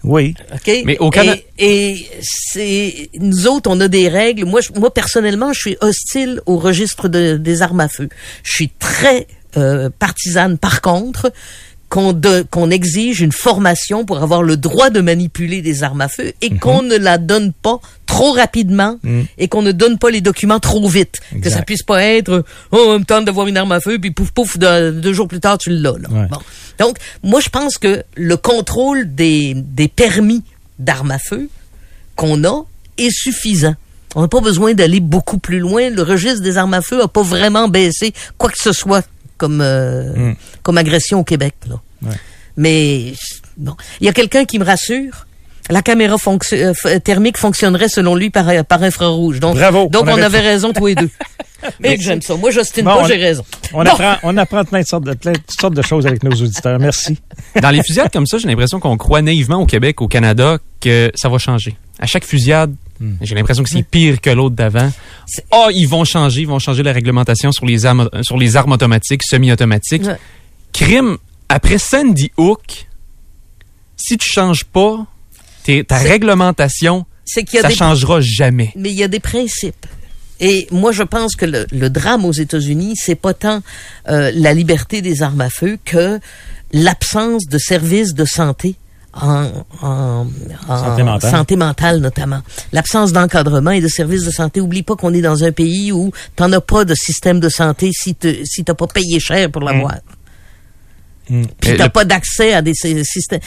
Oui. OK? Mais au Cana- Et, et c'est nous autres, on a des règles. Moi, je- moi personnellement, je suis hostile au registre de- des armes à feu. Je suis très euh, partisane. Par contre, qu'on exige une formation pour avoir le droit de manipuler des armes à feu et qu'on ne la donne pas trop rapidement Mhm. et qu'on ne donne pas les documents trop vite. Que ça puisse pas être « Oh, on me tente d'avoir une arme à feu, puis pouf, pouf, de- deux jours plus tard, tu l'as. là. Ouais. Bon. Donc, moi, je pense que le contrôle des, des permis d'armes à feu qu'on a est suffisant. On n'a pas besoin d'aller beaucoup plus loin. Le registre des armes à feu n'a pas vraiment baissé quoi que ce soit comme, euh, Mm. comme agression au Québec. Là. Ouais. Mais bon, il y a quelqu'un qui me rassure. la caméra fonction- euh, f- thermique fonctionnerait selon lui par, par infrarouge. Donc, Bravo, donc on on, avait raison tous les deux. Mais j'aime ça. Moi, j'ostine Bon, pas, on- j'ai raison. On, Bon. apprend, on apprend plein de, sortes de, plein de sortes de choses avec nos auditeurs. Merci. Dans les fusillades comme ça, j'ai l'impression qu'on croit naïvement au Québec, au Canada, que ça va changer. À chaque fusillade, j'ai l'impression que c'est pire que l'autre d'avant. Ah, ils vont changer, ils vont changer la réglementation sur les armes, sur les armes automatiques, semi-automatiques. Ouais. Crime, après Sandy Hook, si tu changes pas ta réglementation, ça des changera jamais. mais il y a des principes. Et moi, je pense que le, le drame aux États-Unis, c'est pas tant euh, la liberté des armes à feu que l'absence de services de santé en, en- en Santé mentale. santé mentale, notamment. L'absence d'encadrement et de services de santé. Oublie pas qu'on est dans un pays où t'en as pas de système de santé si tu si t'as pas payé cher pour l'avoir. Mm. Puis t'as le- pas d'accès à des sy- systèmes.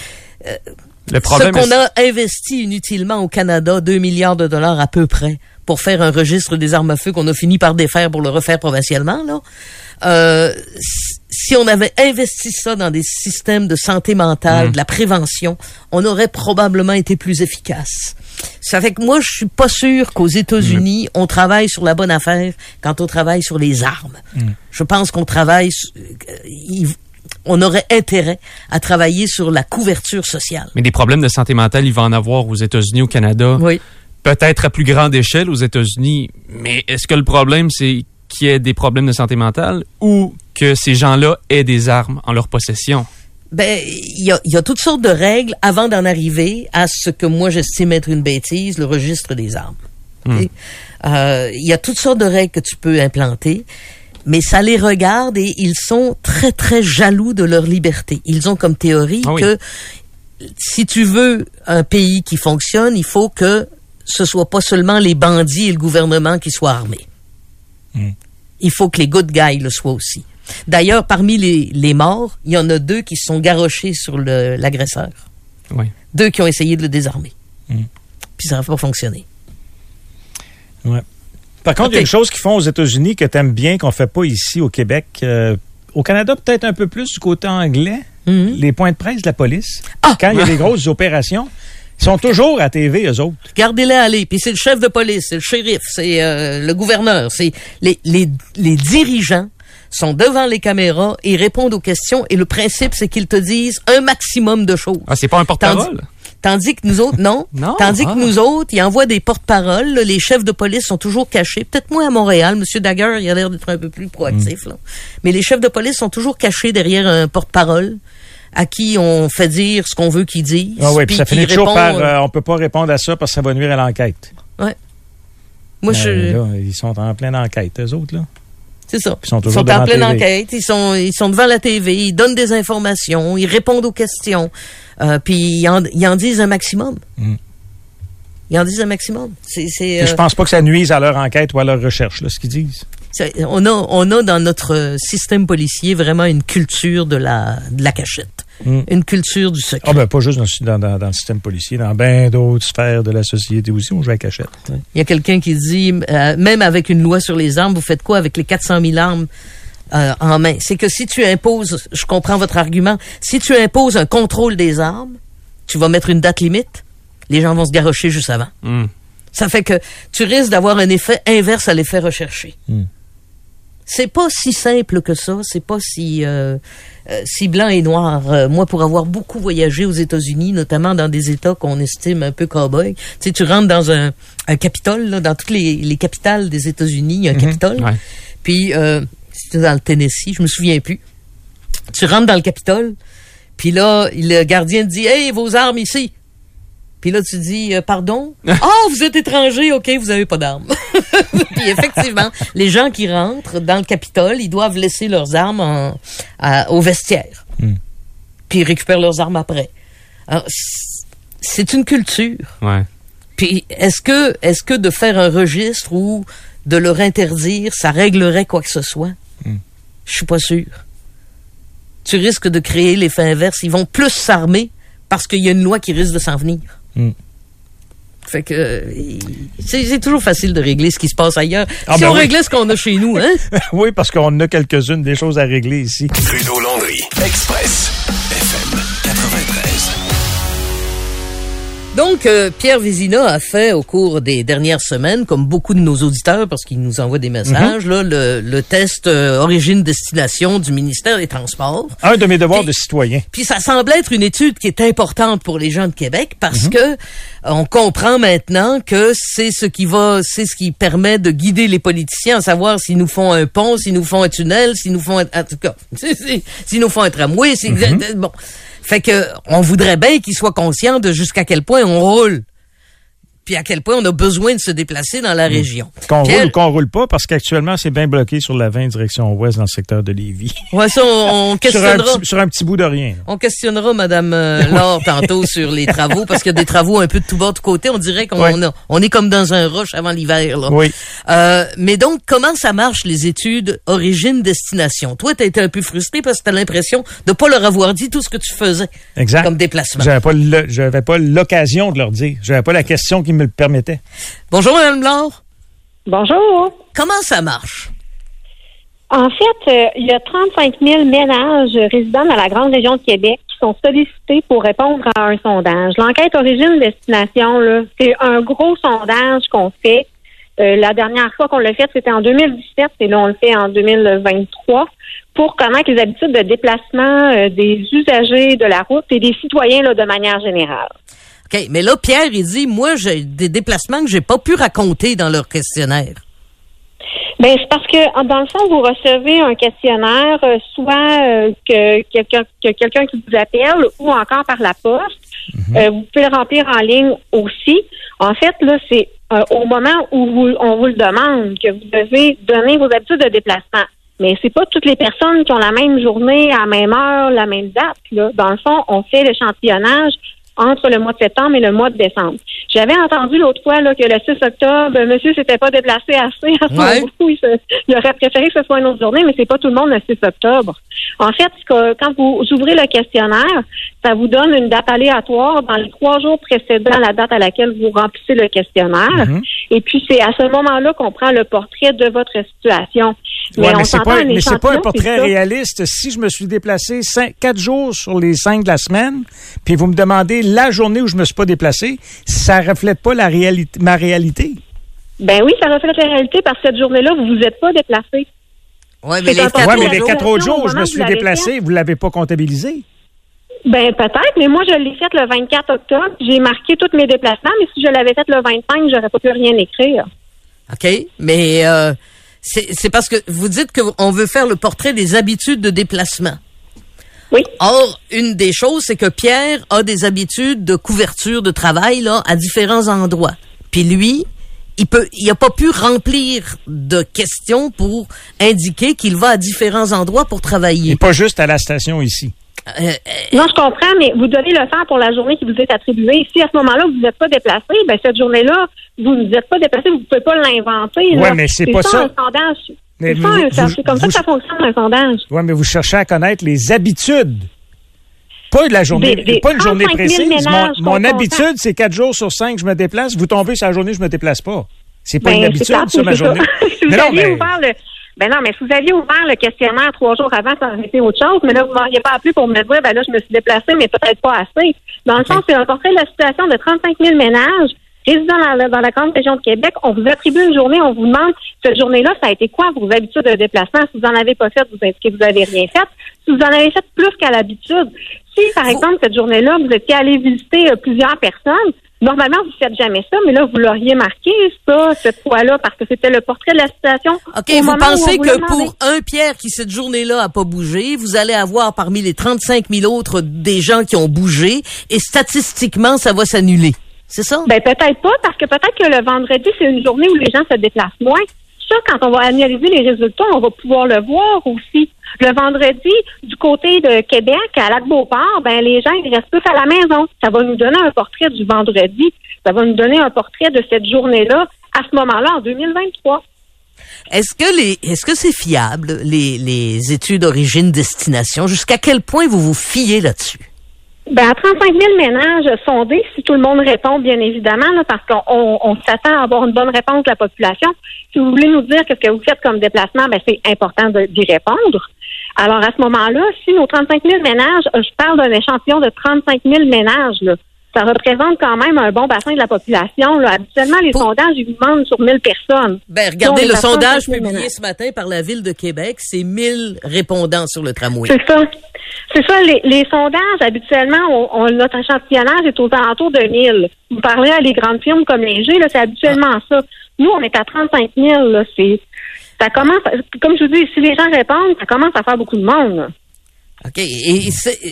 Le problème Ce qu'on a investi inutilement au Canada, 2 milliards de dollars à peu près, pour faire un registre des armes à feu qu'on a fini par défaire pour le refaire provincialement, là. Euh, si on avait investi ça dans des systèmes de santé mentale, de la prévention, on aurait probablement été plus efficace. Ça fait que moi, je suis pas sûr qu'aux États-Unis, on travaille sur la bonne affaire quand on travaille sur les armes. Je pense qu'on travaille, euh, on aurait intérêt à travailler sur la couverture sociale. Mais des problèmes de santé mentale, il va en avoir aux États-Unis, au Canada. Oui. Peut-être à plus grande échelle aux États-Unis. Mais est-ce que le problème, c'est qu'il y ait des problèmes de santé mentale ou que ces gens-là aient des armes en leur possession? Ben, il y a, il y a toutes sortes de règles avant d'en arriver à ce que moi j'estime être une bêtise, le registre des armes. Ok? Euh, Il y a toutes sortes de règles que tu peux implanter, mais ça les regarde et ils sont très très jaloux de leur liberté. Ils ont comme théorie Ah oui. que si tu veux un pays qui fonctionne, il faut que ce soit pas seulement les bandits et le gouvernement qui soient armés. Il faut que les good guys le soient aussi. D'ailleurs, parmi les, les morts, il y en a deux qui se sont garochés sur l'agresseur. Oui. Deux qui ont essayé de le désarmer. Puis ça n'a pas fonctionné. Ouais. Par contre, il y a une chose qu'ils font aux États-Unis que tu aimes bien, qu'on fait pas ici au Québec. Euh, au Canada, peut-être un peu plus du côté anglais. Mhm. Les points de presse de la police. Ah! Quand il y a des grosses opérations, ils sont toujours à TV, eux autres. Gardez-les aller. Puis c'est le chef de police, c'est le shérif, c'est euh, le gouverneur, c'est les, les, les dirigeants sont devant les caméras et répondent aux questions. Et le principe, c'est qu'ils te disent un maximum de choses. Ah, c'est pas un porte-parole? Tandis, que nous autres, non. Non? Tandis Ah. que nous autres, ils envoient des porte-paroles. Les chefs de police sont toujours cachés. Peut-être moins à Montréal. Monsieur Dagger, il a l'air d'être un peu plus proactif. Là. Mais les chefs de police sont toujours cachés derrière un porte-parole à qui on fait dire ce qu'on veut qu'ils disent. Ah oui, puis ça finit toujours répond, par euh, on peut pas répondre à ça parce que ça va nuire à l'enquête. Moi, Ben, je... là, ils sont en pleine enquête, eux autres, là. C'est ça. Ils sont Ils toujours sont en pleine enquête, ils sont, ils sont devant la TV, ils donnent des informations, ils répondent aux questions, euh, puis ils en, ils en disent un maximum. Mm. Ils en disent un maximum. C'est, c'est, Je euh, pense pas que ça nuise à leur enquête ou à leur recherche, là, ce qu'ils disent. On, a, on a dans notre système policier vraiment une culture de la, de la cachette, Mm. une culture du secret. Ah ben pas juste dans, dans- dans le système policier, dans bien d'autres sphères de la société aussi, on joue à la cachette. Il y a quelqu'un qui dit, euh, même avec une loi sur les armes, vous faites quoi avec les 400 000 armes euh, en main? C'est que si tu imposes, je comprends votre argument, si tu imposes un contrôle des armes, tu vas mettre une date limite, les gens vont se garrocher juste avant. Hmm. Ça fait que tu risques d'avoir un effet inverse à l'effet recherché. Hmm. C'est pas si simple que ça, c'est pas si euh, euh, si blanc et noir. Euh, moi, pour avoir beaucoup voyagé aux États-Unis, notamment dans des États qu'on estime un peu cow-boy, tu sais, tu rentres dans un, un Capitole, là, dans toutes les, les capitales des États-Unis, il y a un Capitole. Ouais. Puis, euh, c'était dans le Tennessee, je me souviens plus. Tu rentres dans le Capitole, puis là, le gardien te dit, hey, vos armes ici. Puis là, tu dis, euh, pardon? oh, vous êtes étranger, ok, vous avez pas d'armes. puis effectivement, les gens qui rentrent dans le Capitole, ils doivent laisser leurs armes en- à- au vestiaire. Puis ils récupèrent leurs armes après. C'est une culture. Ouais. Puis est-ce que est-ce que de faire un registre ou de leur interdire, ça réglerait quoi que ce soit? Je suis pas sûr. Tu risques de créer l'effet inverse. Ils vont plus s'armer parce qu'il y a une loi qui risque de s'en venir. Mm. Fait que euh, c'est toujours facile de régler ce qui se passe ailleurs. Ah si ben on oui. réglait ce qu'on a chez nous, hein? Oui, parce qu'on a quelques-unes des choses à régler ici. Trudeau Landry, Express, FM 93. Donc, euh, Pierre Vézina a fait au cours des dernières semaines, comme beaucoup de nos auditeurs, parce qu'ils nous envoient des messages, là, le, le test euh, origine-destination du ministère des Transports. Un de mes devoirs de citoyen. Puis ça semble être une étude qui est importante pour les gens de Québec parce que euh, on comprend maintenant que c'est ce qui va, c'est ce qui permet de guider les politiciens à savoir s'ils nous font un pont, s'ils nous font un tunnel, s'ils nous font un, en tout cas, s'ils nous font un tramway, c'est bon. Fait que on voudrait bien qu'ils soient conscients de jusqu'à quel point on roule. Puis à quel point on a besoin de se déplacer dans la région. Qu'on Pierre- roule ou qu'on roule pas, parce qu'actuellement, c'est bien bloqué sur la 20 direction ouest dans le secteur de Lévis. Ouais, ça, on, on sur, un questionnera. petit, sur un petit bout de rien. On questionnera Madame euh, Laure tantôt sur les travaux parce qu'il y a des travaux un peu de tout bas de côté. On dirait qu'on on est comme dans un rush avant l'hiver. là. Oui. Euh, mais donc, comment ça marche les études origine-destination? Toi, t'as été un peu frustré parce que t'as l'impression de pas leur avoir dit tout ce que tu faisais Exact. comme déplacement. J'avais pas le- j'avais pas l'occasion de leur dire. J'avais pas la question qui me le permettait. Bonjour Madame Laure. Bonjour. Comment ça marche? En fait, euh, il y a 35 000 ménages résidant dans la grande région de Québec qui sont sollicités pour répondre à un sondage. L'enquête origine-destination, c'est un gros sondage qu'on fait. Euh, la dernière fois qu'on l'a fait, c'était en 2017 et là, on le fait en 2023 pour connaître les habitudes de déplacement euh, des usagers de la route et des citoyens là, de manière générale. OK, mais là, Pierre, il dit, moi, j'ai des déplacements que j'ai pas pu raconter dans leur questionnaire. Ben c'est parce que en- dans le fond vous recevez un questionnaire, euh, soit euh, que quelqu'un que quelqu'un qui vous appelle ou encore par la poste. Euh, vous pouvez le remplir en ligne aussi. En fait là c'est euh, au moment où vous, on vous le demande que vous devez donner vos habitudes de déplacement. Mais c'est pas toutes les personnes qui ont la même journée, à la même heure, la même date. Là. Dans le fond, on fait l'échantillonnage entre le mois de septembre et le mois de décembre. J'avais entendu l'autre fois là, que le 6 octobre, euh, monsieur s'était pas déplacé assez à son Ouais. Il, se- il aurait préféré que ce soit une autre journée, mais c'est pas tout le monde le 6 octobre. En fait, quand vous ouvrez le questionnaire, ça vous donne une date aléatoire dans les trois jours précédant la date à laquelle vous remplissez le questionnaire. Et puis, c'est à ce moment-là qu'on prend le portrait de votre situation. Ouais, on mais c'est pas, mais c'est pas un portrait réaliste. Si je me suis déplacé cinq, quatre jours sur les cinq de la semaine, puis vous me demandez la journée où je me suis pas déplacé, ça reflète pas la réalité, ma réalité? Ben oui, ça reflète la réalité parce que cette journée-là, vous vous êtes pas déplacé. Ouais, mais les quatre Ouais, mais autres les jours- quatre autres au jours où je me suis déplacé, vous l'avez pas comptabilisé. Ben peut-être, mais moi je l'ai fait le 24 octobre. J'ai marqué tous mes déplacements, mais si je l'avais fait le 25, j'aurais pas pu rien écrire. OK, mais euh, c'est c'est parce que vous dites qu'on veut faire le portrait des habitudes de déplacement. Oui. Or, une des choses, c'est que Pierre a des habitudes de couverture de travail là à différents endroits. Puis lui, il peut, il a pas pu remplir de questions pour indiquer qu'il va à différents endroits pour travailler. Et pas juste à la station ici. Euh, Non, je comprends, mais vous devez le faire pour la journée qui vous est attribuée. Si à ce moment-là, vous n'êtes pas déplacé, ben cette journée-là, vous ne vous êtes pas déplacé, vous ne pouvez pas l'inventer. Ouais, mais c'est pas ça. un sondage. Mais C'est vous- un- vous- comme ça que ça fonctionne, un sondage. Ouais, mais vous cherchez à connaître les habitudes. Pas de la journée, Des- des pas une journée 35 000 précise. Mon, ménages mon qu'on habitude, c'est quatre jours sur cinq, je me déplace. Vous tombez sur la journée, je me déplace pas. C'est pas Ben, une c'est habitude, ça, ma journée. vous Mais non, mais- ouvert le, ben non, mais si vous aviez ouvert le questionnaire trois jours avant, ça aurait été autre chose. Mais là, vous m'auriez pas appelé pour me dire, ben là, je me suis déplacée, mais peut-être pas assez. Dans le fond, c'est un portrait de la situation de 35 000 ménages résidant dans la, dans la grande région de Québec. On vous attribue une journée, on vous demande, cette journée-là, ça a été quoi vos habitudes de déplacement? Si vous en avez pas fait, vous indiquez que vous avez rien fait. Si vous en avez fait plus qu'à l'habitude, si, par exemple, cette journée-là, vous étiez allé visiter euh, plusieurs personnes, Normalement, vous ne faites jamais ça, mais là, vous l'auriez marqué, ça, cette fois-là, parce que c'était le portrait de la situation. OK, au vous pensez vous que pour un Pierre qui, cette journée-là, a pas bougé, vous allez avoir parmi les 35 000 autres des gens qui ont bougé et statistiquement, ça va s'annuler. C'est ça? Ben, peut-être pas, parce que peut-être que le vendredi, c'est une journée où les gens se déplacent moins. Ça, quand on va analyser les résultats, on va pouvoir le voir aussi. Le vendredi, du côté de Québec, à Lac-Beauport, ben, les gens, ils restent plus à la maison. Ça va nous donner un portrait du vendredi. Ça va nous donner un portrait de cette journée-là à ce moment-là, en 2023. Est-ce que les, est-ce que c'est fiable, les, les études origine-destination? Jusqu'à quel point vous vous fiez là-dessus? Ben, à 35 000 ménages sondés, si tout le monde répond, bien évidemment, là, parce qu'on on, on s'attend à avoir une bonne réponse de la population. Si vous voulez nous dire ce que vous faites comme déplacement, ben, c'est important d'y répondre. Alors, à ce moment-là, si nos 35 000 ménages, je parle d'un échantillon de 35 000 ménages, là, ça représente quand même un bon bassin de la population. Là. Habituellement, les Pour- sondages, ils vous demandent sur 1000 personnes. Ben, regardez Donc, le sondage 5 000 publié ce matin par la Ville de Québec. C'est 1000 répondants sur le tramway. C'est ça. C'est ça, les, les sondages, habituellement, on, on- notre échantillonnage est aux alentours de 1000. Vous parlez à les grandes firmes comme Léger, c'est habituellement ça. Nous, on est à 35 000, là, ça commence, comme je vous dis, si les gens répondent, ça commence à faire beaucoup de monde, là. OK. Et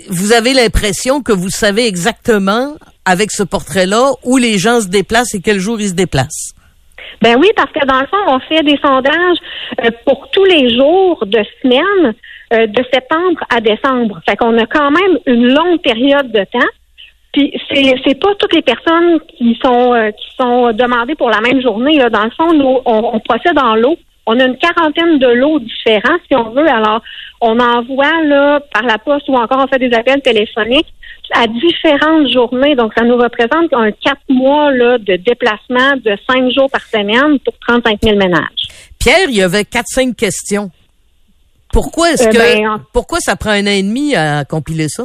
vous avez l'impression que vous savez exactement, avec ce portrait-là, où les gens se déplacent et quel jour ils se déplacent? Ben oui, parce que dans le fond, on fait des sondages euh, pour tous les jours de semaine, euh, de septembre à décembre. Fait qu'on a quand même une longue période de temps. Puis c'est c'est pas toutes les personnes qui sont euh, qui sont demandées pour la même journée. Dans le fond, nous, on, on procède en lot. On a une quarantaine de lots différents, si on veut. Alors, on envoie là par la poste ou encore on fait des appels téléphoniques à différentes journées. Donc, ça nous représente un quatre mois là, de déplacement de cinq jours par semaine pour 35 000 ménages. Pierre, il y avait 4-5 questions. Pourquoi est-ce Euh, que ben, en- pourquoi ça prend un an et demi à compiler ça?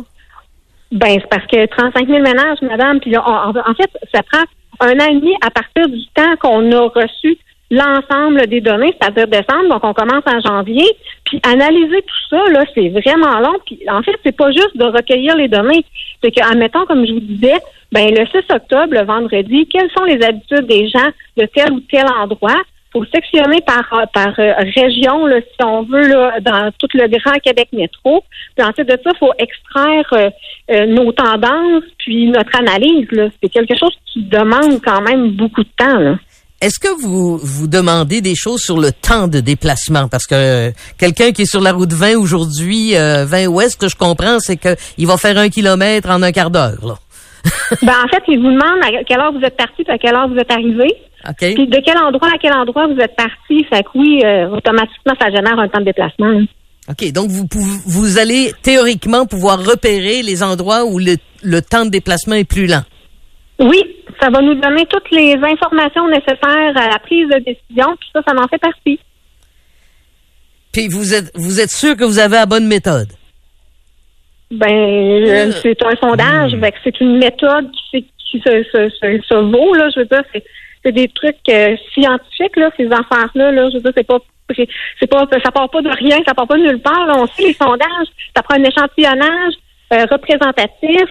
Ben, c'est parce que 35 000 ménages, madame, puis en fait, ça prend un an et demi à partir du temps qu'on a reçu l'ensemble des données, c'est-à-dire décembre, donc on commence en janvier, puis analyser tout ça, là, c'est vraiment long, puis en fait, c'est pas juste de recueillir les données, c'est que, admettons, comme je vous disais, ben, le 6 octobre, le vendredi, quelles sont les habitudes des gens de tel ou tel endroit? faut sectionner par, par euh, région, là, si on veut, là, dans tout le grand Québec métro. Puis ensuite de ça, faut extraire euh, euh, nos tendances, puis notre analyse. là. C'est quelque chose qui demande quand même beaucoup de temps. Là. Est-ce que vous vous demandez des choses sur le temps de déplacement? Parce que euh, quelqu'un qui est sur la route 20 aujourd'hui, euh, 20 ouest, ce que je comprends, c'est qu'il va faire un kilomètre en un quart d'heure. Là. ben, en fait, ils vous demandent à quelle heure vous êtes parti, puis à quelle heure vous êtes arrivé. OK? Puis de quel endroit à quel endroit vous êtes parti. Fait que oui, euh, automatiquement, ça génère un temps de déplacement. OK. Donc, vous, pouvez- vous allez théoriquement pouvoir repérer les endroits où le, le temps de déplacement est plus lent. Oui, ça va nous donner toutes les informations nécessaires à la prise de décision, puis ça, ça en fait partie. Puis vous êtes vous êtes sûr que vous avez la bonne méthode? Ben, euh, c'est un sondage, que c'est une méthode qui, qui se, se, se, se vaut, là, je veux dire, c'est, c'est des trucs euh, scientifiques, là, ces affaires-là, là, je veux dire, c'est pas, c'est pas, ça part pas de rien, ça part pas de nulle part, là. on sait les sondages, ça prend un échantillonnage euh, représentatif,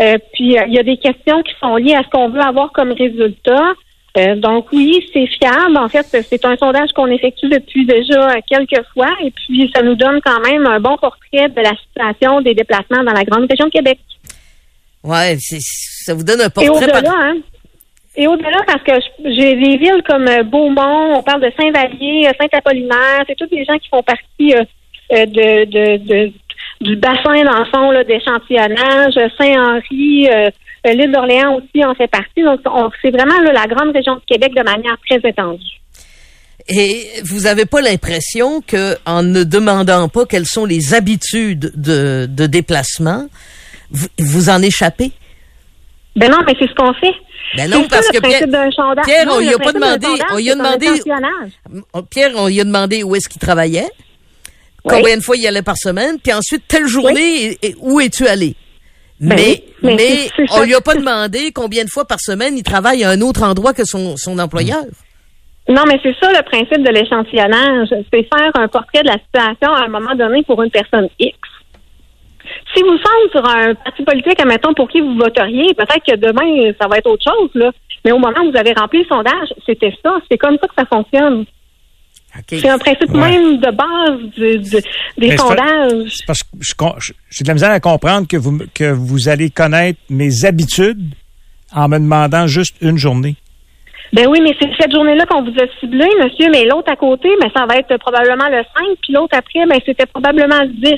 euh, puis euh, il y a des questions qui sont liées à ce qu'on veut avoir comme résultat. Euh, donc oui, c'est fiable. En fait, c'est un sondage qu'on effectue depuis déjà quelques fois et puis ça nous donne quand même un bon portrait de la situation des déplacements dans la grande région de Québec. Ouais, c'est- ça vous donne un Et portrait. au-delà, par- hein? Et au-delà, parce que j'ai des villes comme euh, Beaumont, on parle de Saint-Vallier, Saint-Apollinaire, c'est tous des gens qui font partie euh, de, de, de- du bassin, dans le fond, là, d'échantillonnage. Saint-Henri, euh, l'île d'Orléans aussi en fait partie. Donc, on- c'est vraiment là, la grande région de Québec de manière très étendue. Et vous avez pas l'impression que en ne demandant pas quelles sont les habitudes de, de déplacement, vous, vous en échappez? Ben non, mais c'est ce qu'on fait. Ben non, parce ça, que le Pierre, Non, on lui a pas demandé, on lui a demandé, échantillonnage. Pierre, on lui a demandé où est-ce qu'il travaillait, Oui. combien de fois il y allait par semaine, puis ensuite telle journée, où es-tu allé? Ben mais oui, mais on lui a pas demandé combien de fois par semaine il travaille à un autre endroit que son, son employeur. Non, mais c'est ça le principe de l'échantillonnage. C'est faire un portrait de la situation à un moment donné pour une personne X. Si vous semblez sur un parti politique, admettons, pour qui vous voteriez, peut-être que demain, ça va être autre chose, là. Mais au moment où vous avez rempli le sondage, c'était ça. C'est comme ça que ça fonctionne. C'est un principe Ouais. même de base du- du- des Mais sondages. C'est parce que j'ai de la misère à comprendre que vous, que vous allez connaître mes habitudes en me demandant juste une journée. Ben oui, mais c'est cette journée-là qu'on vous a ciblé, monsieur, mais l'autre à côté, mais ça va être probablement le 5, puis l'autre après, ben c'était probablement le 10.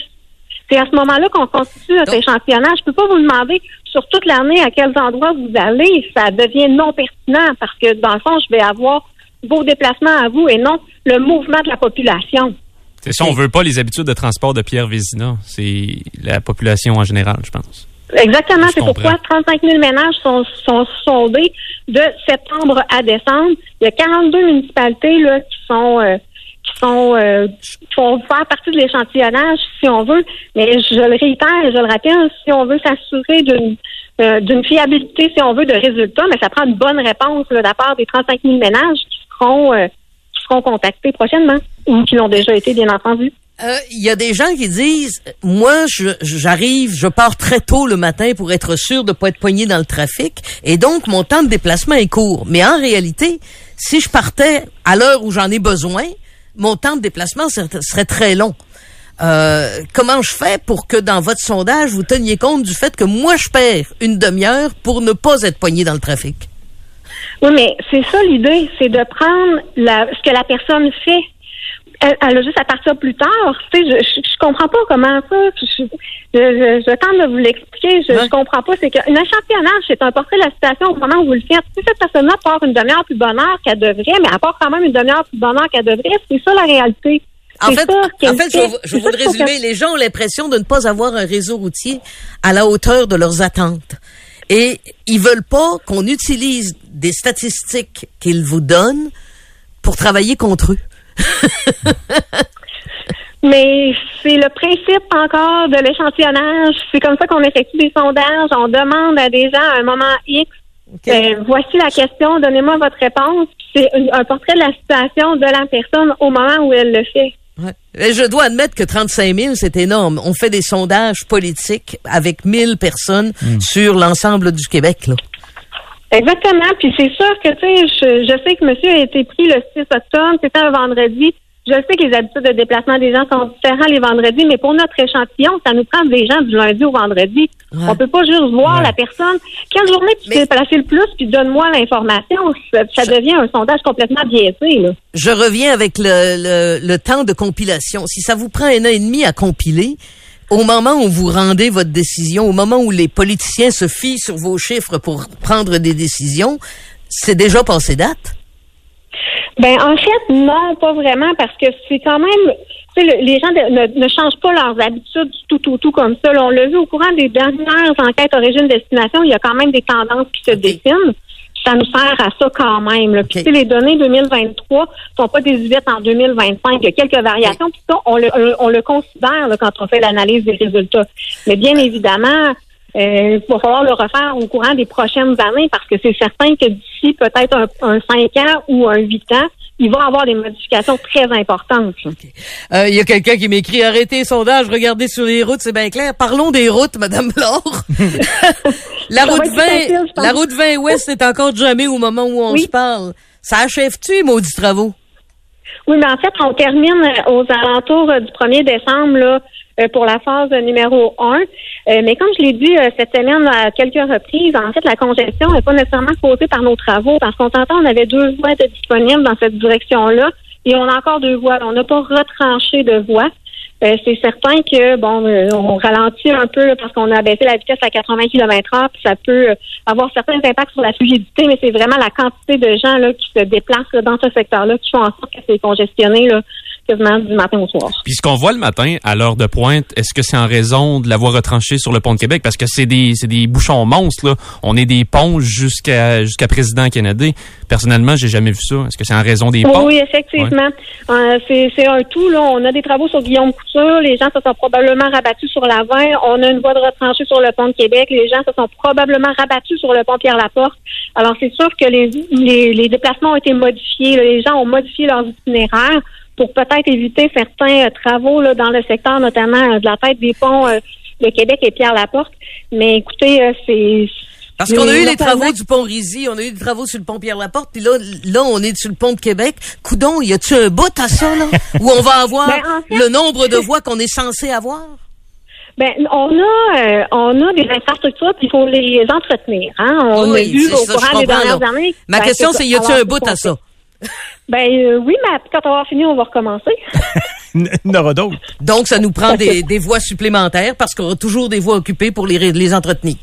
C'est à ce moment-là qu'on constitue notre Donc- échantillonnage. Je peux pas vous demander sur toute l'année à quels endroits vous allez. Ça devient non pertinent parce que, dans le fond, je vais avoir vos déplacements à vous et non le mouvement de la population. C'est ça, on veut pas les habitudes de transport de Pierre Vézina. C'est la population en général, je pense. Exactement, c'est pourquoi comprends. 35 000 ménages sont, sont sondés de septembre à décembre. Il y a 42 municipalités là, qui sont euh, qui sont euh, qui font faire partie de l'échantillonnage, si on veut. Mais je le réitère et je le rappelle, si on veut s'assurer d'une euh, d'une fiabilité, si on veut, de résultats, mais ça prend une bonne réponse là, de la part des 35 000 ménages qui seront, euh, qui seront contactés prochainement ou qui l'ont déjà été, bien entendu. Euh, Il y a des gens qui disent, moi, j'arrive, je, pars très tôt le matin pour être sûr de pas être poigné dans le trafic, et donc mon temps de déplacement est court. Mais en réalité, si je partais à l'heure où j'en ai besoin, mon temps de déplacement serait, serait très long. Euh, comment je fais pour que dans votre sondage, vous teniez compte du fait que moi, je perds une demi-heure pour ne pas être poigné dans le trafic? Oui, mais c'est ça l'idée, c'est de prendre la, ce que la personne fait. Elle, elle a juste à partir plus tard. Tu sais, je, je, je comprends pas comment ça. Je, tente de vous l'expliquer. Je, Ouais. comprends pas. C'est qu'un échantillonnage, c'est un portrait de la situation au moment où vous le faites. Si cette personne-là part une demi-heure plus bonne heure qu'elle devrait, mais elle part quand même une demi-heure plus bonne heure qu'elle devrait, c'est ça la réalité. En fait, en fait, je fait. je vous résumer. Les gens ont l'impression de ne pas avoir un réseau routier à la hauteur de leurs attentes. Et ils veulent pas qu'on utilise des statistiques qu'ils vous donnent pour travailler contre eux. Mais c'est le principe encore de l'échantillonnage. C'est comme ça qu'on effectue des sondages. On demande à des gens à un moment X, euh, voici la question, donnez-moi votre réponse. C'est un portrait de la situation de la personne au moment où elle le fait. Ouais. Je dois admettre que 35 000, c'est énorme. On fait des sondages politiques avec 1000 personnes sur l'ensemble du Québec. Là. Exactement. Puis c'est sûr que, tu sais, je, je sais que monsieur a été pris le 6 octobre, c'était un vendredi. Je sais que les habitudes de déplacement des gens sont différents les vendredis, mais pour notre échantillon, ça nous prend des gens du lundi au vendredi. Ouais. On peut pas juste voir Ouais. la personne. Quelle journée tu Mais- t'es placé le plus, puis donne-moi l'information? Ça, ça devient un sondage complètement biaisé, là. Je reviens avec le, le, le temps de compilation. Si ça vous prend un an et demi à compiler, au moment où vous rendez votre décision, au moment où les politiciens se fient sur vos chiffres pour prendre des décisions, c'est déjà passé date. Ben en fait, non, pas vraiment, parce que c'est quand même, le- les gens de- ne, ne changent pas leurs habitudes du tout, tout, tout comme ça. là. on l'a vu au courant des dernières enquêtes origine-destination, il y a quand même des tendances qui se dessinent. Ça nous sert à ça quand même. Là. Puis Ok. tu sais, les données 2023 sont pas désuètes en 2025. Il y a quelques variations, puis ça, on le, on le considère là, quand on fait l'analyse des résultats. Mais bien évidemment, euh, il va falloir le refaire au courant des prochaines années parce que c'est certain que d'ici peut-être un, un 5 ans ou un 8 ans, il va y avoir des modifications très importantes. Euh, Il y a quelqu'un qui m'écrit arrêtez les sondages, regardez sur les routes, c'est bien clair. Parlons des routes, Madame Laure. la route être 20, facile, je pense. la route 20 Ouest est encore jamais au moment où on Oui. se parle. Ça achève-tu les maudits travaux? Oui, mais en fait, on termine euh, aux alentours du 1er décembre là, pour la phase euh, numéro 1. Euh, mais comme je l'ai dit euh, cette semaine à quelques reprises, en fait, la congestion n'est pas nécessairement causée par nos travaux parce qu'on s'entend, on avait deux voies disponibles dans cette direction-là et on a encore deux voies. On n'a pas retranché de voies. Euh, c'est certain que bon, euh, on ralentit un peu là, parce qu'on a baissé la vitesse à 80 km/h, puis ça peut euh, avoir certains impacts sur la fluidité, mais c'est vraiment la quantité de gens là qui se déplacent là, dans ce secteur-là qui font en sorte que c'est congestionné là, quasiment du matin au soir. Puis ce qu'on voit le matin à l'heure de pointe, est-ce que c'est en raison de la voie retranchée sur le pont de Québec? Parce que c'est des, c'est des bouchons monstres, là. On est des ponts jusqu'à jusqu'à Président Kennedy. Personnellement, j'ai jamais vu ça. Est-ce que c'est en raison des ponts? oui, effectivement. Euh, c'est c'est un tout. Là. On a des travaux sur Guillaume Couture. Les gens se sont probablement rabattus sur la 20. On a une voie de retranchée sur le pont de Québec. Les gens se sont probablement rabattus sur le pont Pierre-Laporte. Alors, c'est sûr que les, les, les déplacements ont été modifiés. là. Les gens ont modifié leurs itinéraires pour peut-être éviter certains euh, travaux là, dans le secteur, notamment euh, de la tête des ponts euh, de Québec et Pierre-Laporte. Mais écoutez, c'est... Parce qu'on a eu les travaux du pont Rizy, on a eu des travaux sur le pont Pierre-Laporte, puis là, là, on est sur le pont de Québec. Coudon, y a-tu un bout à ça, là? Où on va avoir Ben, en fait- le nombre de voies qu'on est censé avoir? Ben, on a, euh, on a des infrastructures, puis il faut les entretenir. Hein? On Oui, a vu au ça, courant des dernières là. années. Ma Ben, question, c'est, y a-tu un bout à ça? Ben euh, oui, mais quand on va fini, on va recommencer. Il y en aura d'autres. Donc, ça nous prend des, des voies supplémentaires parce qu'on aura toujours des voies occupées pour les, entretenir.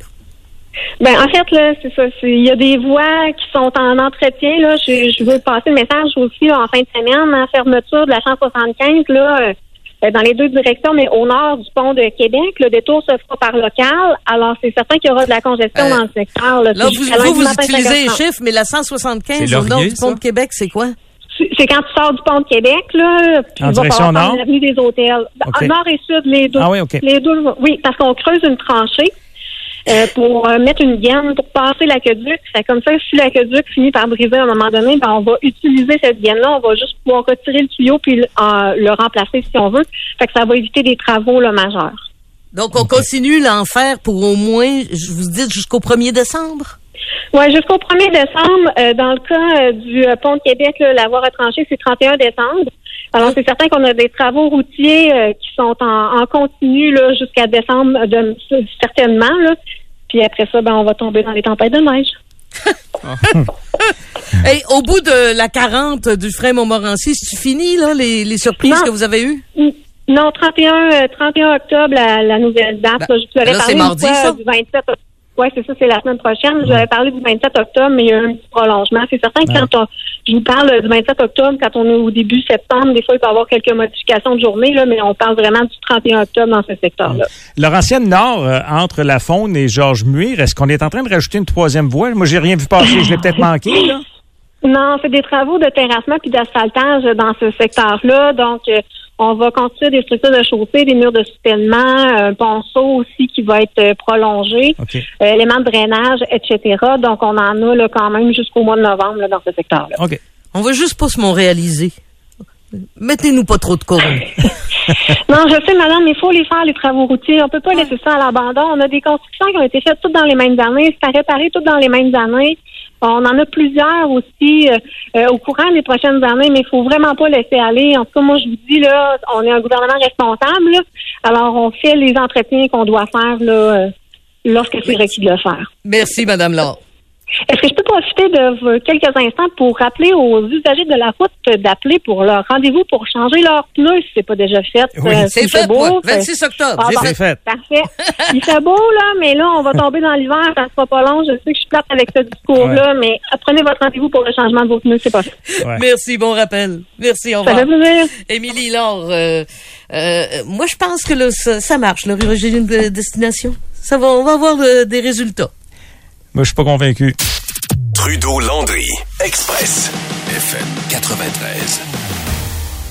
Ben en fait là, c'est ça. Il y a des voies qui sont en entretien là. Je, je veux passer le message aussi là, en fin de semaine, en fermeture de la 175 là. Euh, dans les deux directions, mais au nord du pont de Québec, le détour se fera par local. Alors, c'est certain qu'il y aura de la congestion Euh, dans le secteur. Là, Là, C'est vous, vous, utilisez les 5h30. chiffres, mais la 175 C'est au nord du pont ça? de Québec, c'est quoi? C'est quand tu sors du pont de Québec, là, En tu vas direction nord? l'avenue des hôtels. OK. Nord et sud, les deux. Ah oui, OK. Les deux, oui, parce qu'on creuse une tranchée. Euh, pour euh, mettre une gaine pour passer l'aqueduc. Comme ça, si l'aqueduc finit par briser à un moment donné, ben, on va utiliser cette gaine-là. On va juste pouvoir retirer le tuyau puis euh, le remplacer si on veut. Fait que ça va éviter des travaux là, majeurs. Donc, on continue l'enfer pour au moins, je vous dis, jusqu'au 1er décembre? Oui, jusqu'au 1er décembre. euh, dans le cas euh, du euh, pont de Québec, là, la voie retranchée, c'est 31 décembre. Alors, c'est certain qu'on a des travaux routiers qui sont en, en continu jusqu'à décembre, de, certainement. Là. Puis après ça, ben, on va tomber dans les tempêtes de neige. Hey, au bout de la 40 du frein Montmorency, c'est fini, là, les, les surprises Non. que vous avez eues? Non, 31, euh, 31 octobre, la, la nouvelle date. Ben, là, je vous avais parlé mardi, fois, ça? du 27 octobre. Oui, c'est ça, c'est la semaine prochaine. Je vous avais parlé du 27 octobre, mais il y a eu un petit prolongement. C'est certain que quand on, je vous parle du 27 octobre, quand on est au début septembre, des fois, il peut y avoir quelques modifications de journée, là, mais on parle vraiment du 31 octobre dans ce secteur-là. Laurentienne Nord, euh, entre La Faune et Georges Muir, est-ce qu'on est en train de rajouter une troisième voie? Moi, j'ai rien vu passer. Je l'ai peut-être manqué, là. Non, c'est des travaux de terrassement puis d'asphaltage dans ce secteur-là. Donc, euh, on va construire des structures de chaussée, des murs de soutènement, un ponceau aussi qui va être euh, prolongé, OK. euh, éléments de drainage, etc. Donc, on en a là, quand même jusqu'au mois de novembre là, dans ce secteur-là. OK. On veut juste pas se montréaliser. Mettez-nous pas trop de couronne. Non, je sais, madame, mais il faut les faire, les travaux routiers. On peut pas laisser ça à l'abandon. On a des constructions qui ont été faites toutes dans les mêmes années. C'est à réparer toutes dans les mêmes années. On en a plusieurs aussi euh, euh, au courant des prochaines années, mais il faut vraiment pas laisser aller. En tout cas, moi, je vous dis, là, on est un gouvernement responsable. là. alors, on fait les entretiens qu'on doit faire là, euh, lorsque c'est requis de le faire. Merci, Madame Laure. Est-ce que je peux profiter de quelques instants pour rappeler aux usagers de la route d'appeler pour leur rendez-vous pour changer leurs pneus si c'est pas déjà fait? Oui, Euh, C'est fait, beau, moi. fait- 26 octobre. Ah, J'ai bon. fait. C'est fait. Parfait. Il fait beau, là, mais là, on va tomber dans l'hiver, ça sera pas long. Je sais que je suis plate avec ce discours-là, mais prenez votre rendez-vous pour le changement de vos pneus, c'est pas fait. Ouais. Merci, bon rappel. Merci, au Ça revoir. fait plaisir. Émilie Laure, euh, euh, moi, je pense que là, ça, ça marche, le Régime de destination. Ça va, on va avoir de- des résultats. Moi, je suis pas convaincu. Trudeau-Landry, Express, FM 93.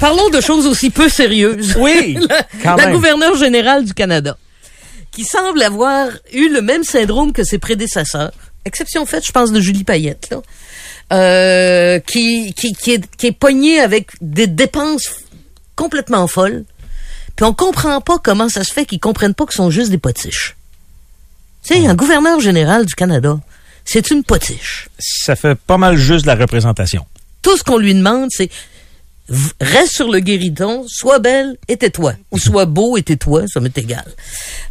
Parlons de choses aussi peu sérieuses. Oui, la, la gouverneure générale du Canada, qui semble avoir eu le même syndrome que ses prédécesseurs, exception faite, je pense, de Julie Payette, là, euh, qui, qui, qui, est, qui est pognée avec des dépenses complètement folles. Puis on comprend pas comment ça se fait qu'ils comprennent pas que ce sont juste des potiches. Tu sais, un gouverneur général du Canada, c'est une potiche. Ça fait pas mal juste de la représentation. Tout ce qu'on lui demande, c'est reste sur le guéridon, sois belle et tais-toi. Ou sois beau et tais-toi, ça m'est égal.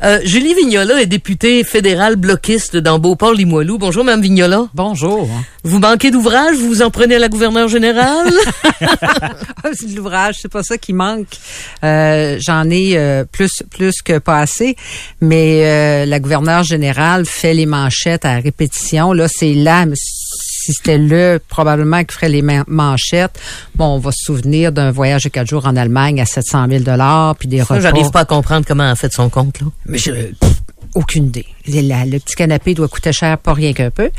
Euh, Julie Vignola est députée fédérale bloquiste dans Beauport-Limoilou. Bonjour, Mme Vignola. Bonjour. Vous manquez d'ouvrage, vous vous en prenez à la gouverneure générale? Ah, c'est de l'ouvrage, c'est pas ça qui manque. Euh, J'en ai euh, plus plus que pas assez, mais euh, la gouverneure générale fait les manchettes à répétition. Là, c'est là, si c'était le probablement qui ferait les man- manchettes. Bon, on va se souvenir d'un voyage de quatre jours en Allemagne à 700 000 dollars, puis des Ça, repas. J'arrive pas à comprendre comment a fait son compte, là. Mais je, pff, aucune idée. Les- la- le petit canapé doit coûter cher, pas rien qu'un peu.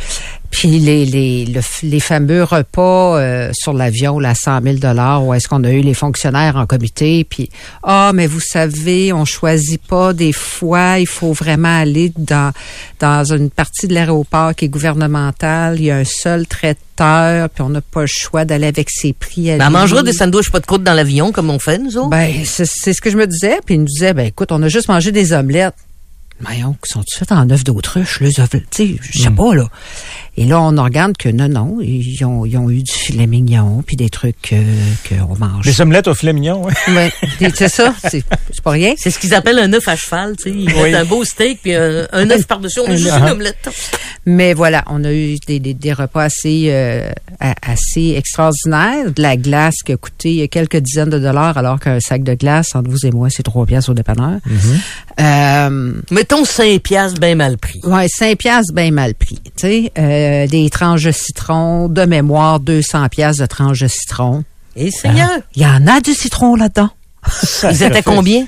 Puis les, les, le les fameux repas euh, sur l'avion, là, 100 000 dollars, où est-ce qu'on a eu les fonctionnaires en comité, puis ah, mais vous savez, on choisit pas des fois, il faut vraiment aller dans dans une partie de l'aéroport qui est gouvernementale, il y a un seul traiteur, puis on n'a pas le choix d'aller avec ses prix. à Ben, elle mangera des sandwichs pas de croûte dans l'avion, comme on fait, nous autres. Ben, c'est c'est ce que je me disais. Puis il nous disait, ben écoute, on a juste mangé des omelettes. Voyons, sont-ils faits en œufs d'autruche, les omelettes? Tu sais, je sais pas, là. Et là, on regarde que non, non, ils ont, ils ont eu du filet mignon, puis des trucs euh, qu'on mange. Les omelettes au filet mignon, ouais. Ouais, des- c'est ça, c'est c'est pas rien. C'est ce qu'ils appellent un œuf à cheval, tu sais. Ils Oui. mettent un beau steak puis un, un œuf par-dessus. On a juste une omelette. Mais voilà, on a eu des, des, des repas assez, euh, assez extraordinaires. De la glace qui a coûté quelques dizaines de dollars, alors qu'un sac de glace, entre vous et moi, c'est trois pièces au dépanneur. Euh, Mettons 5 piastres bien mal pris. Ouais, 5 piastres bien mal pris. Tu sais, euh, des tranches de citron, de mémoire, 200 piastres de tranches de citron. Et Seigneur, Il y en a du citron là-dedans. ils étaient combien?